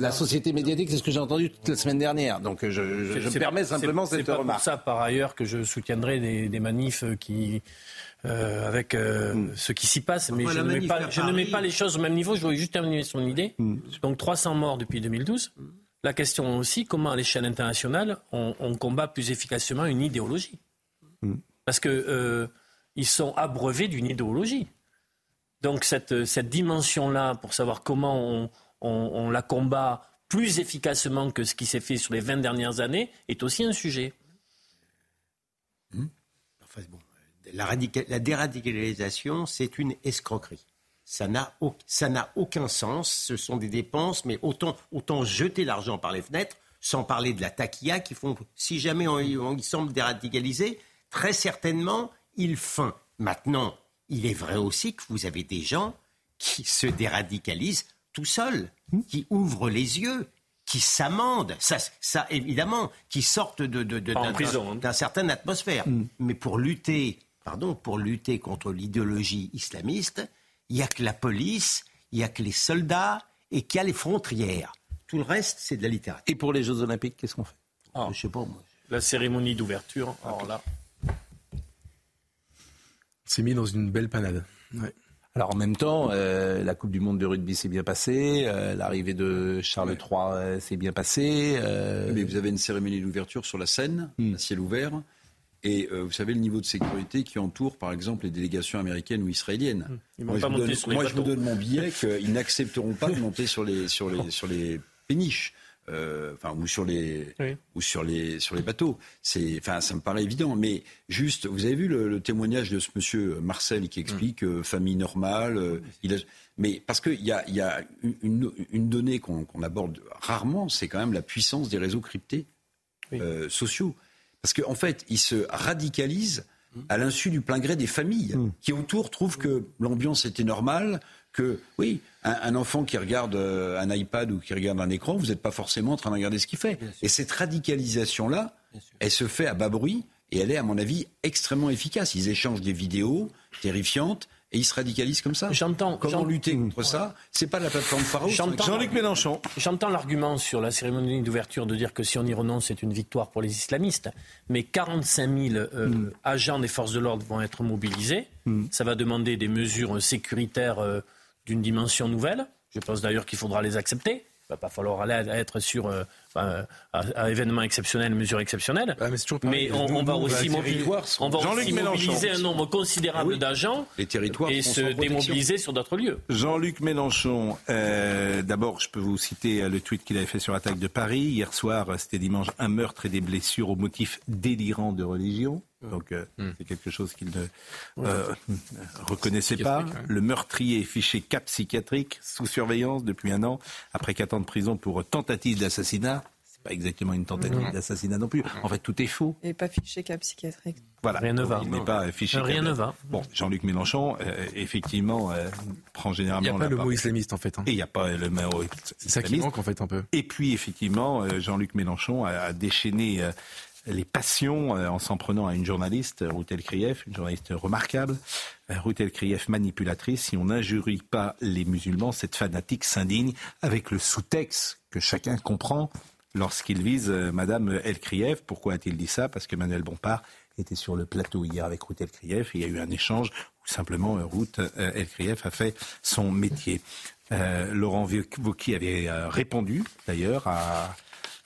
la société médiatique, c'est ce que j'ai entendu toute la semaine dernière. Donc je, je, me permets simplement cette remarque. C'est pour ça, par ailleurs, que je soutiendrai des, manifs qui, euh, avec euh, hmm. ce qui s'y passe. Mais je, ne mets, pas, je ne mets, pas, les choses au même niveau. Je voulais juste terminer son idée. Hmm. Donc 300 morts depuis 2012. La question aussi, comment à l'échelle internationale, on, combat plus efficacement une idéologie mm. Parce qu'ils euh, sont abreuvés d'une idéologie. Donc cette, cette dimension-là, pour savoir comment on, la combat plus efficacement que ce qui s'est fait sur les 20 dernières années, est aussi un sujet. Mm. la, la déradicalisation, c'est une escroquerie. Ça n'a, aucun sens. Ce sont des dépenses, mais autant, autant jeter l'argent par les fenêtres, sans parler de la taquilla qui font, si jamais on, y semble déradicaliser, très certainement, il feint. Maintenant, il est vrai aussi que vous avez des gens qui se déradicalisent tout seuls, qui ouvrent les yeux, qui s'amendent, ça, ça évidemment, qui sortent de, de, hein. d'un, certain atmosphère. Hmm. Mais pour lutter, pardon, pour lutter contre l'idéologie islamiste, il n'y a que la police, il n'y a que les soldats et qu'il y a les frontières. Tout le reste, c'est de la littérature. Et pour les Jeux Olympiques, qu'est-ce qu'on fait? Ah. Je sais pas, moi. La cérémonie d'ouverture, alors là. C'est mis dans une belle panade. Alors en même temps, euh, la Coupe du Monde de rugby s'est bien passée, euh, l'arrivée de Charles III euh, s'est bien passée. Mais vous avez une cérémonie d'ouverture sur la scène, hmm. à ciel ouvert. Et euh, vous savez le niveau de sécurité qui entoure, par exemple, les délégations américaines ou israéliennes. moi, je, vous donne, mon billet qu'ils n'accepteront pas de monter sur les, sur les, sur les péniches. Euh, enfin, ou sur les ou sur les sur les bateaux. C'est, enfin, ça me paraît évident. Mais juste, vous avez vu le, témoignage de ce monsieur Marcel qui explique euh, famille normale. il mais parce qu'il y a, y a une, une donnée qu'on aborde rarement, c'est quand même la puissance des réseaux cryptés sociaux. Parce qu'en fait, ils se radicalisent à l'insu du plein gré des familles Mm. qui autour trouvent que l'ambiance était normale, que oui, un, un enfant qui regarde euh, un iPad ou qui regarde un écran, vous n'êtes pas forcément en train de regarder ce qu'il fait. Et cette radicalisation-là, elle se fait à bas bruit et elle est, à mon avis, extrêmement efficace. Ils échangent des vidéos terrifiantes et ils se radicalisent comme ça. J'entends. Comment lutter contre ça C'est pas la plateforme Pharos. J'entends- Jean-Luc Mélenchon. J'entends l'argument sur la cérémonie d'ouverture de dire que si on y renonce, c'est une victoire pour les islamistes. Mais 45 000 euh, Mm. agents des forces de l'ordre vont être mobilisés. Ça va demander des mesures sécuritaires euh, d'une dimension nouvelle. Je pense d'ailleurs qu'il faudra les accepter. Il va pas falloir aller à- être sur euh, à, à événements exceptionnels, mesures exceptionnelles. Ah, mais on, on va aussi, mobiliser, on va aussi un nombre considérable oui. d'agents et se démobiliser sur d'autres lieux. Jean-Luc Mélenchon, euh, d'abord, je peux vous citer euh, le tweet qu'il avait fait sur Attaque de Paris. Hier soir, c'était dimanche, un meurtre et des blessures au motif délirant de religion. Donc, euh, c'est quelque chose qu'il ne euh, reconnaissait pas. Ouais. Le meurtrier est fiché cap psychiatrique, sous surveillance depuis un an, après quatre ans de prison pour tentative d'assassinat. C'est pas exactement une tentative d'assassinat non plus. En fait, tout est faux. Et pas fiché cas psychiatrique. Voilà. Rien ne va. Il n'est pas fiché. Rien cap- ne va. Bon, Jean-Luc Mélenchon, euh, effectivement, euh, prend Il généralement n'y a pas la le part- mot islamiste en fait. hein. et il n'y a pas le mot C'est ça qui islamiste. manque en fait un peu. Et puis, effectivement, euh, Jean-Luc Mélenchon a, a déchaîné euh, les passions euh, en s'en prenant à une journaliste, Ruth Elkrief, une journaliste remarquable. Euh, Ruth Elkrief, manipulatrice. Si on n'injurie pas les musulmans, cette fanatique s'indigne avec le sous-texte que chacun comprend lorsqu'il vise euh, Madame Elkrief. Pourquoi a-t-il dit ça? Parce que Manuel Bompard était sur le plateau hier avec Ruth Elkrief. Il y a eu un échange où simplement Ruth Elkrief a fait son métier. Laurent Wauquiez avait répondu d'ailleurs à,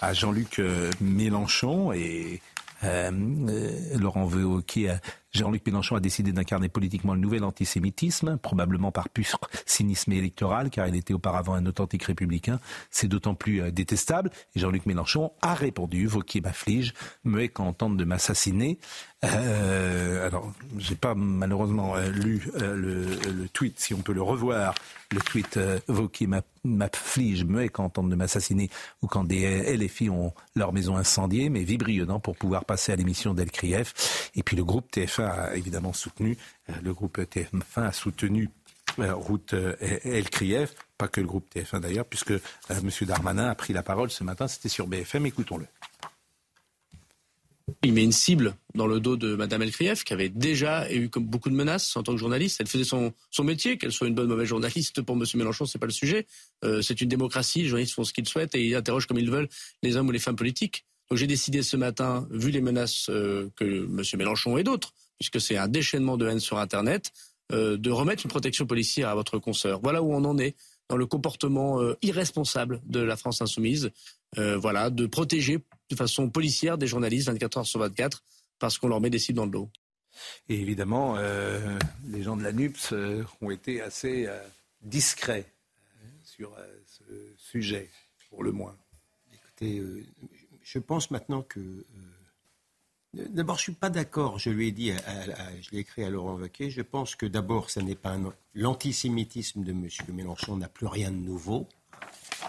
à Jean-Luc euh, Mélenchon et euh, euh, Laurent Wauquiez, Jean-Luc Mélenchon a décidé d'incarner politiquement le nouvel antisémitisme, probablement par pur cynisme électoral, car il était auparavant un authentique républicain. C'est d'autant plus euh, détestable. Et Jean-Luc Mélenchon a répondu Vauquiez m'afflige, muet quand tente de m'assassiner. Euh, alors, j'ai pas malheureusement euh, lu le, tweet, si on peut le revoir, le tweet Vauquiez m'a- m'afflige, muet quand tente de m'assassiner, ou quand des LFI ont leur maison incendiée, mais vibrionnant pour pouvoir passer à l'émission d'El Krief. Et puis le groupe TF1 a évidemment soutenu, euh, le groupe TF1 a soutenu euh, Ruth euh, El Krief, pas que le groupe TF1 d'ailleurs, puisque M. Darmanin a pris la parole ce matin, c'était sur BFM, écoutons-le. Il met une cible dans le dos de Madame Elkrief, qui avait déjà eu beaucoup de menaces en tant que journaliste. Elle faisait son, son métier, qu'elle soit une bonne ou mauvaise journaliste. Pour Monsieur Mélenchon, c'est pas le sujet. C'est une démocratie. Les journalistes font ce qu'ils souhaitent et ils interrogent comme ils veulent les hommes ou les femmes politiques. Donc j'ai décidé ce matin, vu les menaces que Monsieur Mélenchon et d'autres, puisque c'est un déchaînement de haine sur Internet, euh, de remettre une protection policière à votre consoeur. Voilà où on en est dans le comportement euh, irresponsable de la France insoumise. Euh, voilà, de protéger de façon policière des journalistes 24 heures sur 24 parce qu'on leur met des cibles dans le dos. Et évidemment, euh, les gens de la NUPS euh, ont été assez euh, discrets sur euh, ce sujet, pour le moins. Écoutez, euh, je pense maintenant que. D'abord, je ne suis pas d'accord. Je lui ai dit, je l'ai écrit à Laurent Wauquiez. Je pense que d'abord, ça n'est pas l'antisémitisme de M. Mélenchon n'a plus rien de nouveau.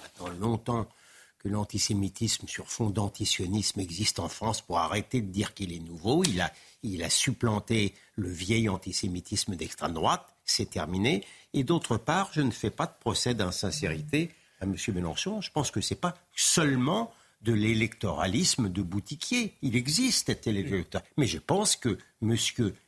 Maintenant longtemps que l'antisémitisme sur fond d'antisionisme existe en France pour arrêter de dire qu'il est nouveau. Il a, il a supplanté le vieil antisémitisme d'extrême droite. C'est terminé. Et d'autre part, je ne fais pas de procès d'insincérité à M. Mélenchon. Je pense que ce n'est pas seulement de l'électoralisme de boutiquier. Il existe cet électorat. Mais je pense que M.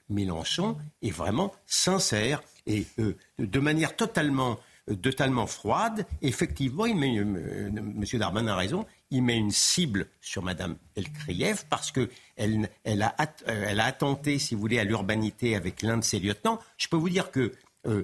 Mélenchon est vraiment sincère et euh, de manière totalement, euh, totalement froide. Effectivement, il euh, M. Darmanin a raison, il met une cible sur Mme Elkrief parce qu'elle elle a, a attenté, si vous voulez, à l'urbanité avec l'un de ses lieutenants. Je peux vous dire que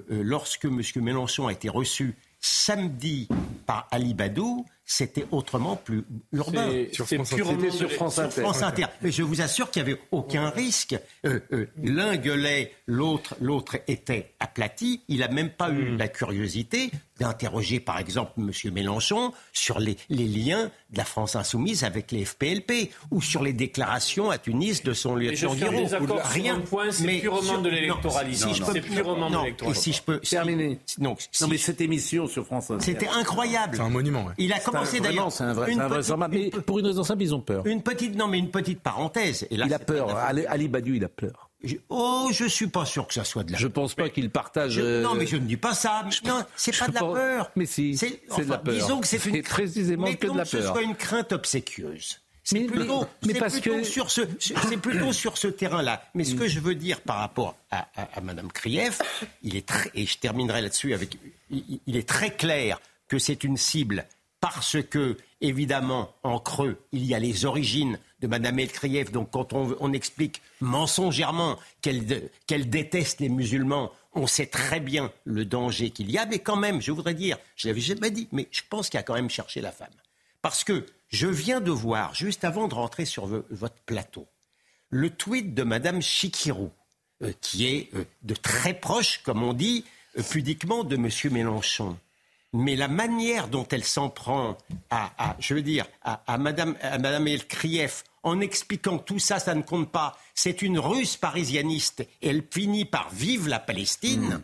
lorsque M. Mélenchon a été reçu samedi par Ali Badou, c'était autrement plus urbain. C'est- Sur France Inter. C'était sur France Sur Inter. France Inter. Mais je vous assure qu'il n'y avait aucun risque. Euh, euh, L'un gueulait, l'autre, l'autre était aplati. Il n'a même pas eu la curiosité d'interroger, par exemple, M. Mélenchon sur les, les liens de la France insoumise avec les FPLP ou sur les déclarations à Tunis de son lieutenant Guiraud. désaccord sur un point, c'est Mais purement sur- de l'électoralisme. si je Non, peux- c'est purement de non, l'électoralisme. Si je peux... si- Terminé. Non, si- Non, mais cette émission sur France Inter. c'était incroyable. C'est un monument. ouais. Il a Vraiment, d'ailleurs. C'est un vrai. Mais pour une raison simple, ils ont peur. Une petite, non, mais une petite parenthèse. Et là, Il a peur. Ali, Ali Badiou, il a peur. Je- oh, je suis pas sûr que ça soit de la Je pense pas qu'il partage. Je- euh, Non, mais je ne dis pas ça. Non, c'est pas je de la pense- peur. Mais si, C'est c'est de la enfin, peur. Disons que c'est une précisément que de la que ce peur. soit une crainte obséquieuse. C'est plutôt, mais- mais parce plutôt que- sur ce, c'est plutôt sur ce terrain-là. Mais ce que je veux dire par rapport à, à, à Madame Krief, il est très, et je terminerai là-dessus avec, il, il est très clair que c'est une cible parce que, évidemment, en creux, il y a les origines de Madame Elkrieff. Donc, quand on, explique mensongèrement qu'elle déteste les musulmans, on sait très bien le danger qu'il y a. Mais quand même, je voudrais dire, je l'avais jamais dit, mais je pense qu'il a quand même cherché la femme. Parce que je viens de voir, juste avant de rentrer sur vo- votre plateau, le tweet de Madame Chikirou, euh, qui est euh, de très proche, comme on dit euh, pudiquement, de Monsieur Mélenchon. Mais la manière dont elle s'en prend à, à- je veux dire, à, à Madame, à Madame en expliquant que tout ça, ça ne compte pas, c'est une Russe parisianiste, et elle finit par vivre la Palestine.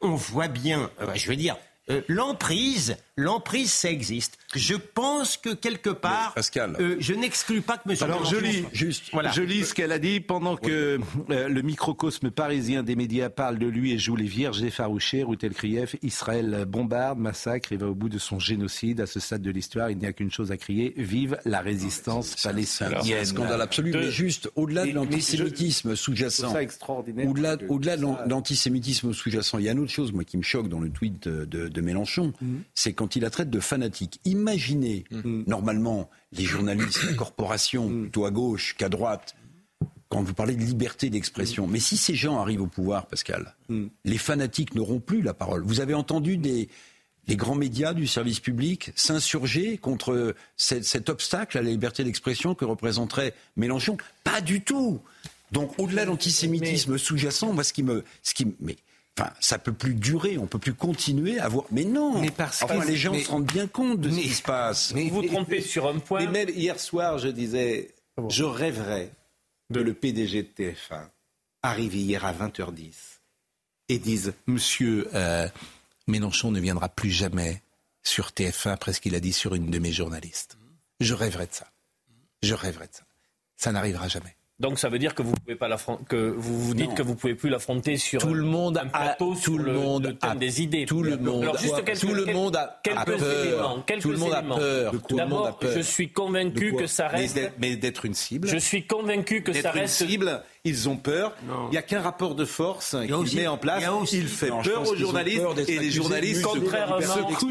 On voit bien, euh, je veux dire, euh, l'emprise, l'emprise, ça existe. Je pense que quelque part, Pascal. euh, je n'exclus pas que Monsieur Alors je lis, Juste, Voilà. je lis ce qu'elle a dit pendant que euh, le microcosme parisien des médias parle de lui et joue les vierges effarouchées. Routel Krief, Israël bombarde, massacre et va au bout de son génocide. À ce stade de l'histoire, il n'y a qu'une chose à crier vive la résistance C'est un palestinienne. scandale absolu. Mais juste, au-delà de l'antisémitisme sous-jacent, trouve ça extraordinaire. au-delà, au-delà de l'antisémitisme sous-jacent, il y a une autre chose, moi, qui me choque dans le tweet de, de- de Mélenchon, Mhm. c'est quand il la traite de fanatique. Imaginez, normalement, les journalistes, la corporation, Mhm. plutôt à gauche qu'à droite, quand vous parlez de liberté d'expression. Mais si ces gens arrivent au pouvoir, Pascal, les fanatiques n'auront plus la parole. Vous avez entendu des, les grands médias du service public s'insurger contre cet, cet obstacle à la liberté d'expression que représenterait Mélenchon? Pas du tout. Donc, au-delà de l'antisémitisme sous-jacent, moi, ce qui me, ce qui, me- mais, enfin, ça peut plus durer, on peut plus continuer à voir. Mais non. Mais parce enfin, que- les gens mais- se rendent bien compte de ce qui se passe. Mais- Vous vous trompez sur un point. Mais même hier soir, je disais, je rêverais que le PDG de TF1 arrive hier à 20h10 et dise Monsieur euh, Mélenchon ne viendra plus jamais sur TF1 après ce qu'il a dit sur une de mes journalistes. Je rêverais de ça. Je rêverais de ça. Ça n'arrivera jamais. Donc ça veut dire que vous pouvez pas l'affronter, que vous vous dites Non. que vous pouvez plus l'affronter sur Tout le monde un plateau a- sur tout le monde le thème a- des idées. tout le monde Alors juste a- quelques, tout le monde a- quelques a peur. éléments. Quelques Tout le monde a éléments. peur. Tout le monde a D'abord, peur. je suis convaincu que ça reste. Mais d'être une cible. Je suis convaincu que ça une reste. cible, ils ont peur. Il n'y a qu'un rapport de force qu'il met en place. il aussi- fait Non, peur aux journalistes peur et les journalistes de se Contrairement,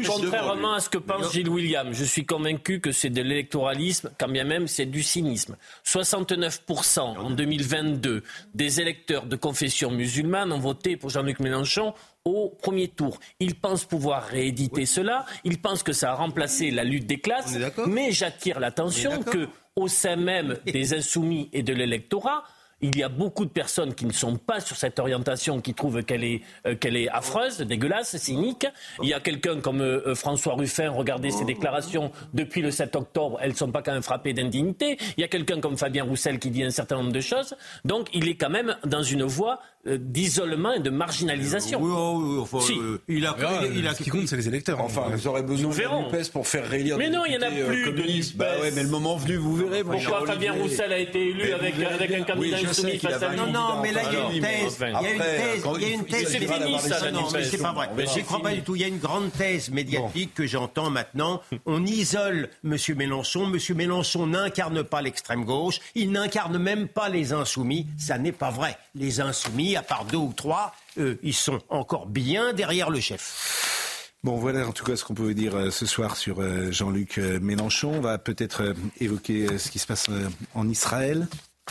contrairement à ce que pense Gilles William, je suis convaincu que c'est de l'électoralisme, quand bien même c'est du cynisme. 69% en 2022 des électeurs de confession musulmane ont voté pour Jean-Luc Mélenchon au premier tour. Ils pensent pouvoir rééditer cela, ils pensent que ça a remplacé la lutte des classes, mais j'attire l'attention que au sein même des insoumis et de l'électorat, il y a beaucoup de personnes qui ne sont pas sur cette orientation, qui trouvent qu'elle est, euh, qu'elle est affreuse, dégueulasse, cynique. Il y a quelqu'un comme euh, euh, François Ruffin, regardez ses déclarations depuis le 7 octobre, elles ne sont pas quand même frappées d'indignité. Il y a quelqu'un comme Fabien Roussel qui dit un certain nombre de choses. Donc il est quand même dans une voie euh, d'isolement et de marginalisation. Oui, oh, oui, enfin, Si. euh, il a, il, il a- Ce qui compte, c'est les électeurs. Enfin, vous aurez besoin de NUPES pour faire réélire Mais non, il y en a euh, plus de. Bah ouais, mais le moment venu, vous verrez. Pourquoi Fabien. Roussel a été élu avec, avec un candidat Oui, insoumis face à Non, non, mais là, il y a une thèse. Il y a une thèse. Il y a une thèse. C'est fini, ça, Non, mais c'est pas vrai. J'y crois pas du tout. Il y a une grande thèse médiatique que j'entends maintenant. On isole M. Mélenchon. M. Mélenchon n'incarne pas l'extrême gauche. Il n'incarne même pas les insoumis. Ça n'est pas vrai. Les insoumis, à part deux ou trois, euh, ils sont encore bien derrière le chef. Bon, voilà en tout cas ce qu'on pouvait dire euh, ce soir sur euh, Jean-Luc euh, Mélenchon. On va peut-être évoquer ce qui se passe en Israël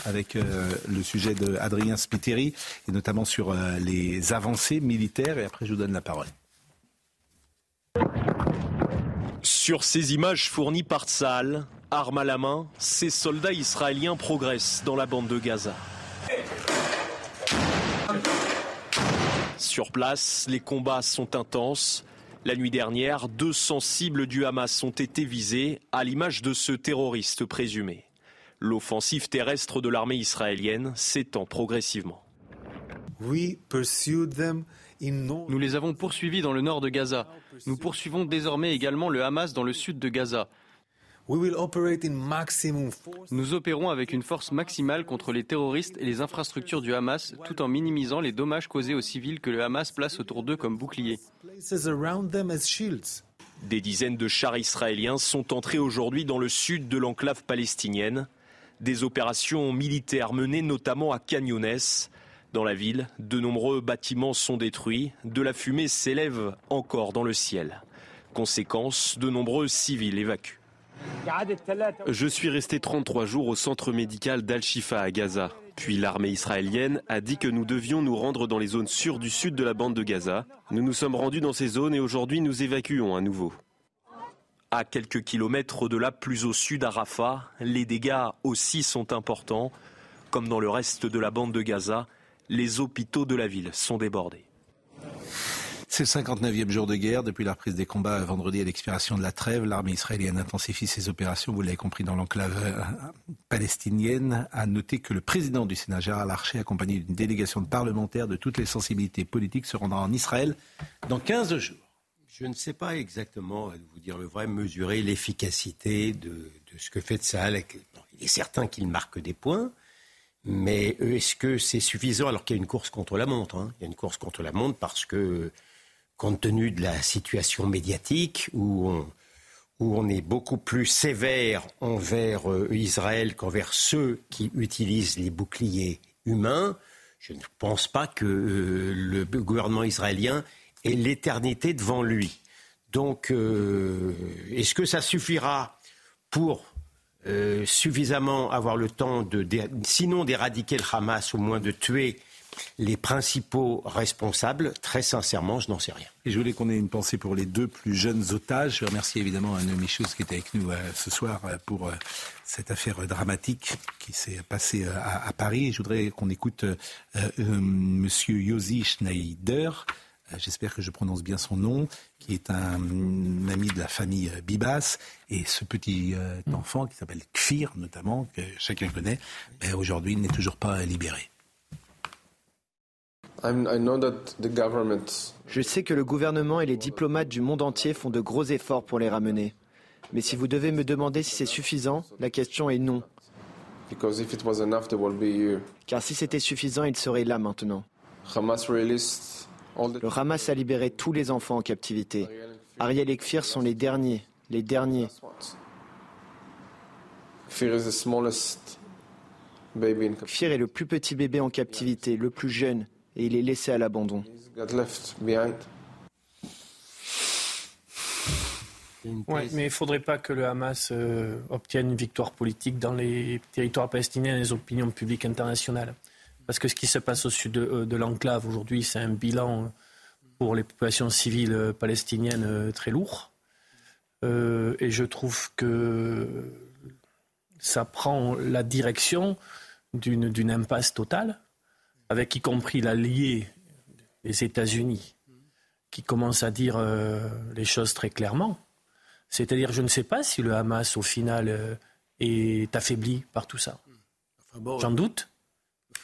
avec euh, le sujet d'Adrien Spiteri et notamment sur euh, les avancées militaires. Et après, je vous donne la parole. Sur ces images fournies par Tsahal, armes à la main, ces soldats israéliens progressent dans la bande de Gaza. Sur place, les combats sont intenses. La nuit dernière, 200 cibles du Hamas ont été visées, à l'image de ce terroriste présumé. L'offensive terrestre de l'armée israélienne s'étend progressivement. Nous les avons poursuivis dans le nord de Gaza. Nous poursuivons désormais également le Hamas dans le sud de Gaza. Nous opérons avec une force maximale contre les terroristes et les infrastructures du Hamas, tout en minimisant les dommages causés aux civils que le Hamas place autour d'eux comme boucliers. Des dizaines de chars israéliens sont entrés aujourd'hui dans le sud de l'enclave palestinienne. Des opérations militaires menées notamment à Canyones. Dans la ville, de nombreux bâtiments sont détruits. De la fumée s'élève encore dans le ciel. Conséquence, de nombreux civils évacuent. Je suis resté 33 jours au centre médical d'Al-Shifa à Gaza. Puis l'armée israélienne a dit que nous devions nous rendre dans les zones sûres du sud de la bande de Gaza. Nous nous sommes rendus dans ces zones et aujourd'hui nous évacuons à nouveau. À quelques kilomètres de là, plus au sud à les dégâts aussi sont importants. Comme dans le reste de la bande de Gaza, les hôpitaux de la ville sont débordés. C'est le 59e jour de guerre. Depuis la reprise des combats vendredi à l'expiration de la trêve, l'armée israélienne intensifie ses opérations, vous l'avez compris, dans l'enclave euh, palestinienne. A noté que le président du Sénat, Gérard Larcher, accompagné d'une délégation de parlementaires de toutes les sensibilités politiques, se rendra en Israël dans 15 jours. Je ne sais pas exactement, à vous dire le vrai, mesurer l'efficacité de, ce que fait Tsahal. Il est certain qu'il marque des points. Mais est-ce que c'est suffisant? Alors qu'il y a une course contre la montre hein Il y a une course contre la montre parce que compte tenu de la situation médiatique où on, où on est beaucoup plus sévère envers euh, Israël qu'envers ceux qui utilisent les boucliers humains, je ne pense pas que euh, le gouvernement israélien ait l'éternité devant lui. Donc, euh, est-ce que ça suffira pour euh, suffisamment avoir le temps de, sinon d'éradiquer le Hamas, au moins de tuer les principaux responsables, très sincèrement, je n'en sais rien. Et je voulais qu'on ait une pensée pour les deux plus jeunes otages. Je remercie évidemment Anne Michus qui était avec nous euh, ce soir euh, pour euh, cette affaire dramatique qui s'est passée à, Paris. je voudrais qu'on écoute Monsieur Yossi Schneider. J'espère que je prononce bien son nom, qui est un, un ami de la famille Bibas, et ce petit enfant qui s'appelle Kfir notamment, que chacun connaît, ben, aujourd'hui n'est toujours pas libéré. Je sais que le gouvernement et les diplomates du monde entier font de gros efforts pour les ramener. Mais si vous devez me demander si c'est suffisant, la question est non. Car si c'était suffisant, il serait là maintenant. Le Hamas a libéré tous les enfants en captivité. Ariel et Kfir sont les derniers, les derniers. Kfir est le plus petit bébé en captivité, le plus jeune, et il est laissé à l'abandon. Ouais, mais il ne faudrait pas que le Hamas euh, obtienne une victoire politique dans les territoires palestiniens et les opinions publiques internationales. Parce que ce qui se passe au sud de, euh, de l'enclave aujourd'hui, c'est un bilan pour les populations civiles euh, palestiniennes très lourd. Euh, et je trouve que ça prend la direction d'une impasse totale avec y compris l'allié des États-Unis, qui commence à dire euh, les choses très clairement. C'est-à-dire, je ne sais pas si le Hamas, au final, euh, est affaibli par tout ça. J'en doute.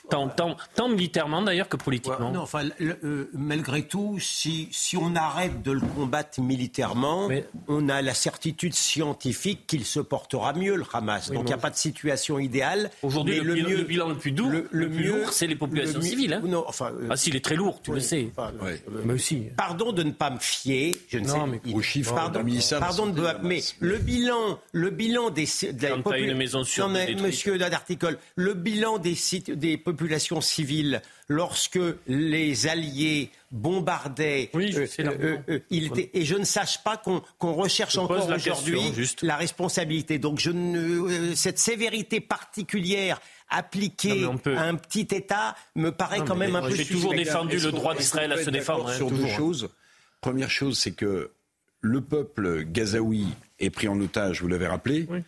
Tant, tant, tant, militairement d'ailleurs que politiquement. Non, enfin, le, euh, malgré tout, si, si on arrête de le combattre militairement, Mais... on a la certitude scientifique qu'il se portera mieux, le Hamas. Oui, Donc il n'y a pas de situation idéale. Aujourd'hui, le, le, bilan le plus doux, le, le plus c'est les populations civiles. Hein. Non, enfin, euh... Ah, s'il est très lourd, tu oui, le sais. Enfin, mais aussi. Pardon de ne pas me fier. Je ne non, sais mais aux chiffres. Pardon, pardon de mais le bilan, le bilan des. De la Quand une maison sur non, mais, monsieur d'article, le bilan des sites, des populations civiles lorsque les Alliés bombardaient. Oui, euh, euh, euh, il était, et je ne sache pas qu'on qu recherche je encore aujourd'hui la responsabilité. Donc je ne, cette sévérité particulière appliquée non, peut... à un petit État me paraît non, quand même un peu. J'ai toujours défendu le droit d'Israël à se défendre. Sur hein, deux toujours. choses? Première chose, c'est que le peuple gazaoui est pris en otage, vous l'avez rappelé. Oui.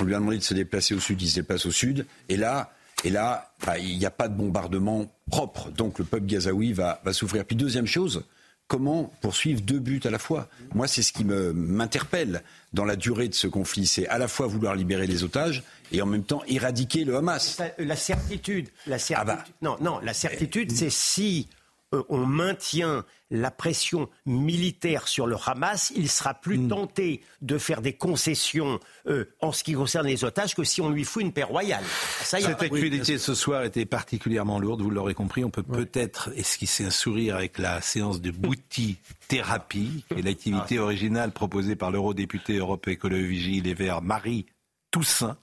On lui a demandé de se déplacer au sud, il se déplace au sud. Et là, et là, bah, il n'y a pas de bombardement propre. Donc le peuple gazaoui va, va souffrir. Puis deuxième chose, comment poursuivre deux buts à la fois? Moi, c'est ce qui m'interpelle dans la durée de ce conflit. C'est à la fois vouloir libérer les otages et en même temps éradiquer le Hamas. La certitude, la certitude. Ah bah. Non, non, la certitude, c'est si euh, on maintient la pression militaire sur le Hamas, il sera plus Hmm. tenté de faire des concessions euh, en ce qui concerne les otages que si on lui fout une paix royale. Ça, y a Cette pas- actualité ce soir était particulièrement lourde, vous l'aurez compris. On peut peut-être esquisser un sourire avec la séance de Bouti Thérapie, qui est l'activité originale proposée par l'eurodéputé Europe Écologie Les Verts Marie Toussaint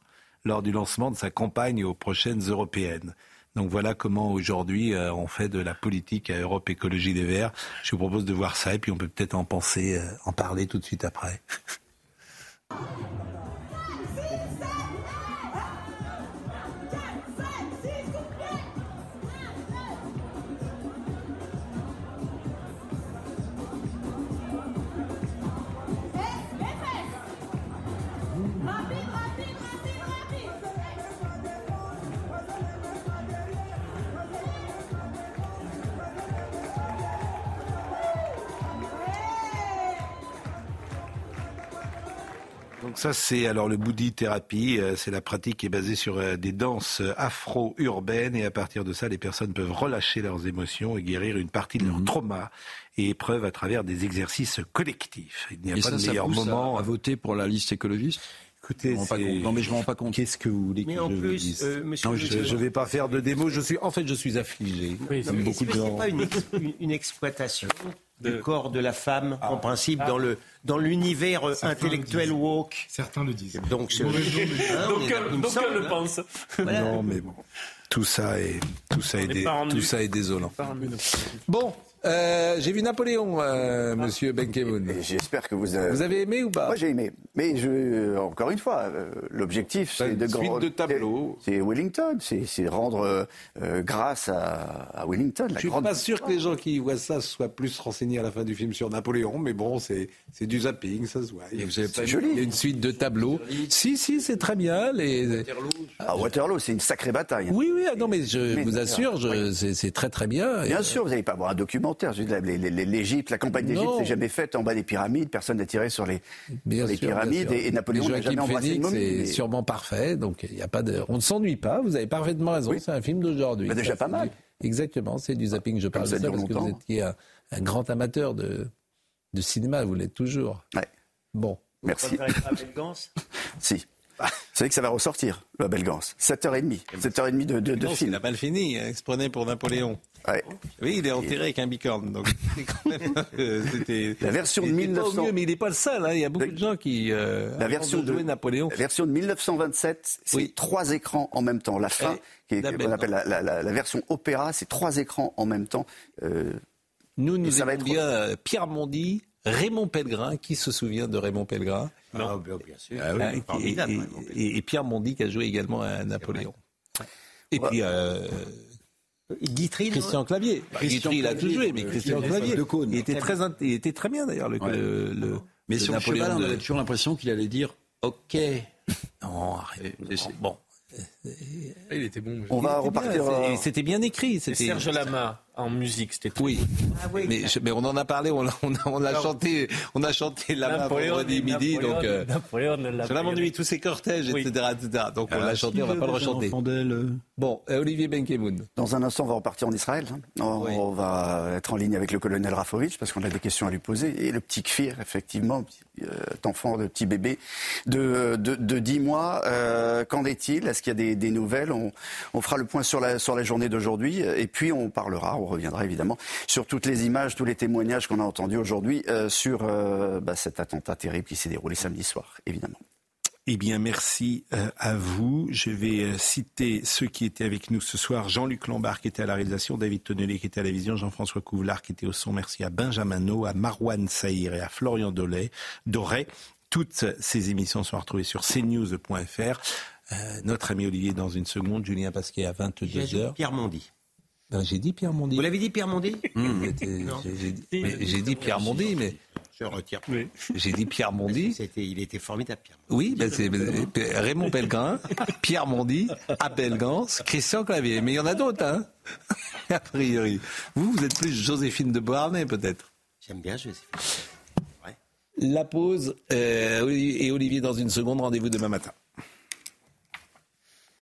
lors du lancement de sa campagne aux prochaines européennes. Donc voilà comment aujourd'hui euh, on fait de la politique à Europe Écologie Les Verts. Je vous propose de voir ça et puis on peut peut-être en penser, euh, en parler tout de suite après. Donc ça c'est alors le bouddhi thérapie, euh, c'est la pratique qui est basée sur euh, des danses euh, afro-urbaines et à partir de ça les personnes peuvent relâcher leurs émotions et guérir une partie de leur trauma et épreuves à travers des exercices collectifs. Il n'y a Et pas ça, de ça meilleur pousse moment à voter pour la liste écologiste? Écoutez. Non, mais je me rends pas compte. Qu'est-ce que vous voulez Mais que en je vous plus, dise? euh, monsieur Non, je ne vais pas faire de démo. Je suis, en fait, je suis affligé. Oui, Comme beaucoup de gens. c'est pas une, ex- une- une exploitation du corps de la femme, en principe, dans le dans l'univers euh, Certains intellectuel woke Certains le disent. Donc, mais- Hein, on est- il me semble, le hein. pense. Voilà. Non, mais bon, tout ça est, tout ça est, dé- tout ça est désolant. Bon, euh, j'ai vu Napoléon, euh, Monsieur Benkemoun. J'espère que vous avez... Vous avez aimé ou pas? Moi j'ai aimé. Mais je, encore une fois, euh, l'objectif c'est une de suite grand- de tableaux. C'est Wellington, c'est rendre euh, euh, grâce à, à Wellington. La Je suis grande... pas sûr que les gens qui voient ça soient plus renseignés à la fin du film sur Napoléon, mais bon, c'est du zapping, ça se voit. C'est joli. Il y a une suite de tableaux? Si, si, c'est très bien. Les... Ah, Waterloo, c'est une sacrée bataille. Oui, oui, ah non, mais je Mais- vous assure, je- c'est c'est très très bien. Bien Et, sûr, vous n'allez pas voir un documentaire. Je veux dire, les- les- les- L'Égypte, la campagne d'Égypte, c'est jamais faite en bas des pyramides. Personne n'a tiré sur les, Bien sur les sûr, bien pyramides. sûr. Et, et Napoléon n'a jamais embrassé une momie. est mais- sûrement parfait, donc il y a pas de, on ne s'ennuie pas. Vous avez parfaitement raison. C'est un film d'aujourd'hui. Bah, déjà Ça, pas c'est mal. du- Exactement, c'est du zapping. Je parle ça de ça parce que vous longtemps. étiez un, un grand amateur de, de cinéma. Vous l'êtes toujours. Ouais. Bon. Merci. Si. Vous savez que ça va ressortir, la belle Gance. 7h30. 7h30 de, de, de Non, film. Il a mal fini. hein, il se prenait pour Napoléon. Ouais. Oui, il est enterré avec un bicorne. Donc c'est quand même, euh, La version de il était pas 1900. au mieux, mais il n'est pas le seul. hein, Il y a beaucoup de gens qui. euh, La version de, Napoléon. la version de 1927, c'est trois écrans en même temps. La fin, Eh, qui est, la qu'on appelle la, la- la- la version opéra, c'est trois écrans en même temps. Euh, Nous, nous aimons être- bien euh, Pierre Mondy, Raymond Pellegrin. Qui se souvient de Raymond Pellegrin? Ah, bien, bien sûr. Ah oui, Ah, et- et, Raymond et- et Pierre Mondy qui a joué également à Napoléon. Et puis euh, Guitry, Christian Clavier. Bah, Christian Guitry, il a tout joué, mais euh, Christian qui est Clavier, de Cône. il était très, il était très bien d'ailleurs le, Ouais. le- le- Mais le sur le Napoléon cheval, on avait toujours l'impression qu'il allait dire OK. Non, arrête. Bon. Il était bon. on va repartir. euh, C'était bien écrit. C'était Serge Lama en musique, c'était très Oui, Ah oui, mais, je- mais on en a parlé, on, l'a- on a, on a Alors, chanté, on a chanté là-bas vendredi midi, Napoléon, donc euh, Napoléon l'a cela m'ennuie tous ces cortèges, Oui. etc., etc. Donc on l'a chanté, on va pas le rechanter. Bon, euh, Olivier Benkemoun. Dans un instant, on va repartir en Israël. hein. On, Oui. on va être en ligne avec le colonel Rafovitch parce qu'on a des questions à lui poser. Et le petit Kfir, effectivement, petit, euh, enfant, de petit bébé de, de, de 10 mois. Euh, Qu'en est-il? Est-ce qu'il y a des, des nouvelles on, fera le point sur la, journée d'aujourd'hui. Et puis on parlera, on reviendra évidemment sur toutes les images, tous les témoignages qu'on a entendus aujourd'hui euh, sur euh, bah, cet attentat terrible qui s'est déroulé samedi soir, évidemment. Eh bien, merci euh, à vous. Je vais citer ceux qui étaient avec nous ce soir. Jean-Luc Lombard qui était à la réalisation, David Tonnelé qui était à la vision, Jean-François Couvlar qui était au son. Merci à Benjamin No, à Marwan Saïr et à Florian Dolay, Doré. Toutes ces émissions sont retrouvées sur cnews.fr. Euh, notre ami Olivier dans une seconde, Julien Pasquet à 22h. Pierre Mondy. Ben, j'ai dit Pierre Mondy. Vous l'avez dit, Pierre Mondy C'était- Non. j'ai- dit- mais J'ai dit Pierre Mondy, mais Je retire. j'ai dit Pierre Mondy. C'était, il était formidable, Pierre. Oui, ben c'est Raymond Pellegrin, Pierre Mondy, Abel Gans, Christian Clavier. Mais il y en a d'autres, hein A priori. Vous, vous êtes plus Joséphine de Beauharnais, peut-être J'aime bien Joséphine. La pause euh, et Olivier dans une seconde. Rendez-vous demain matin.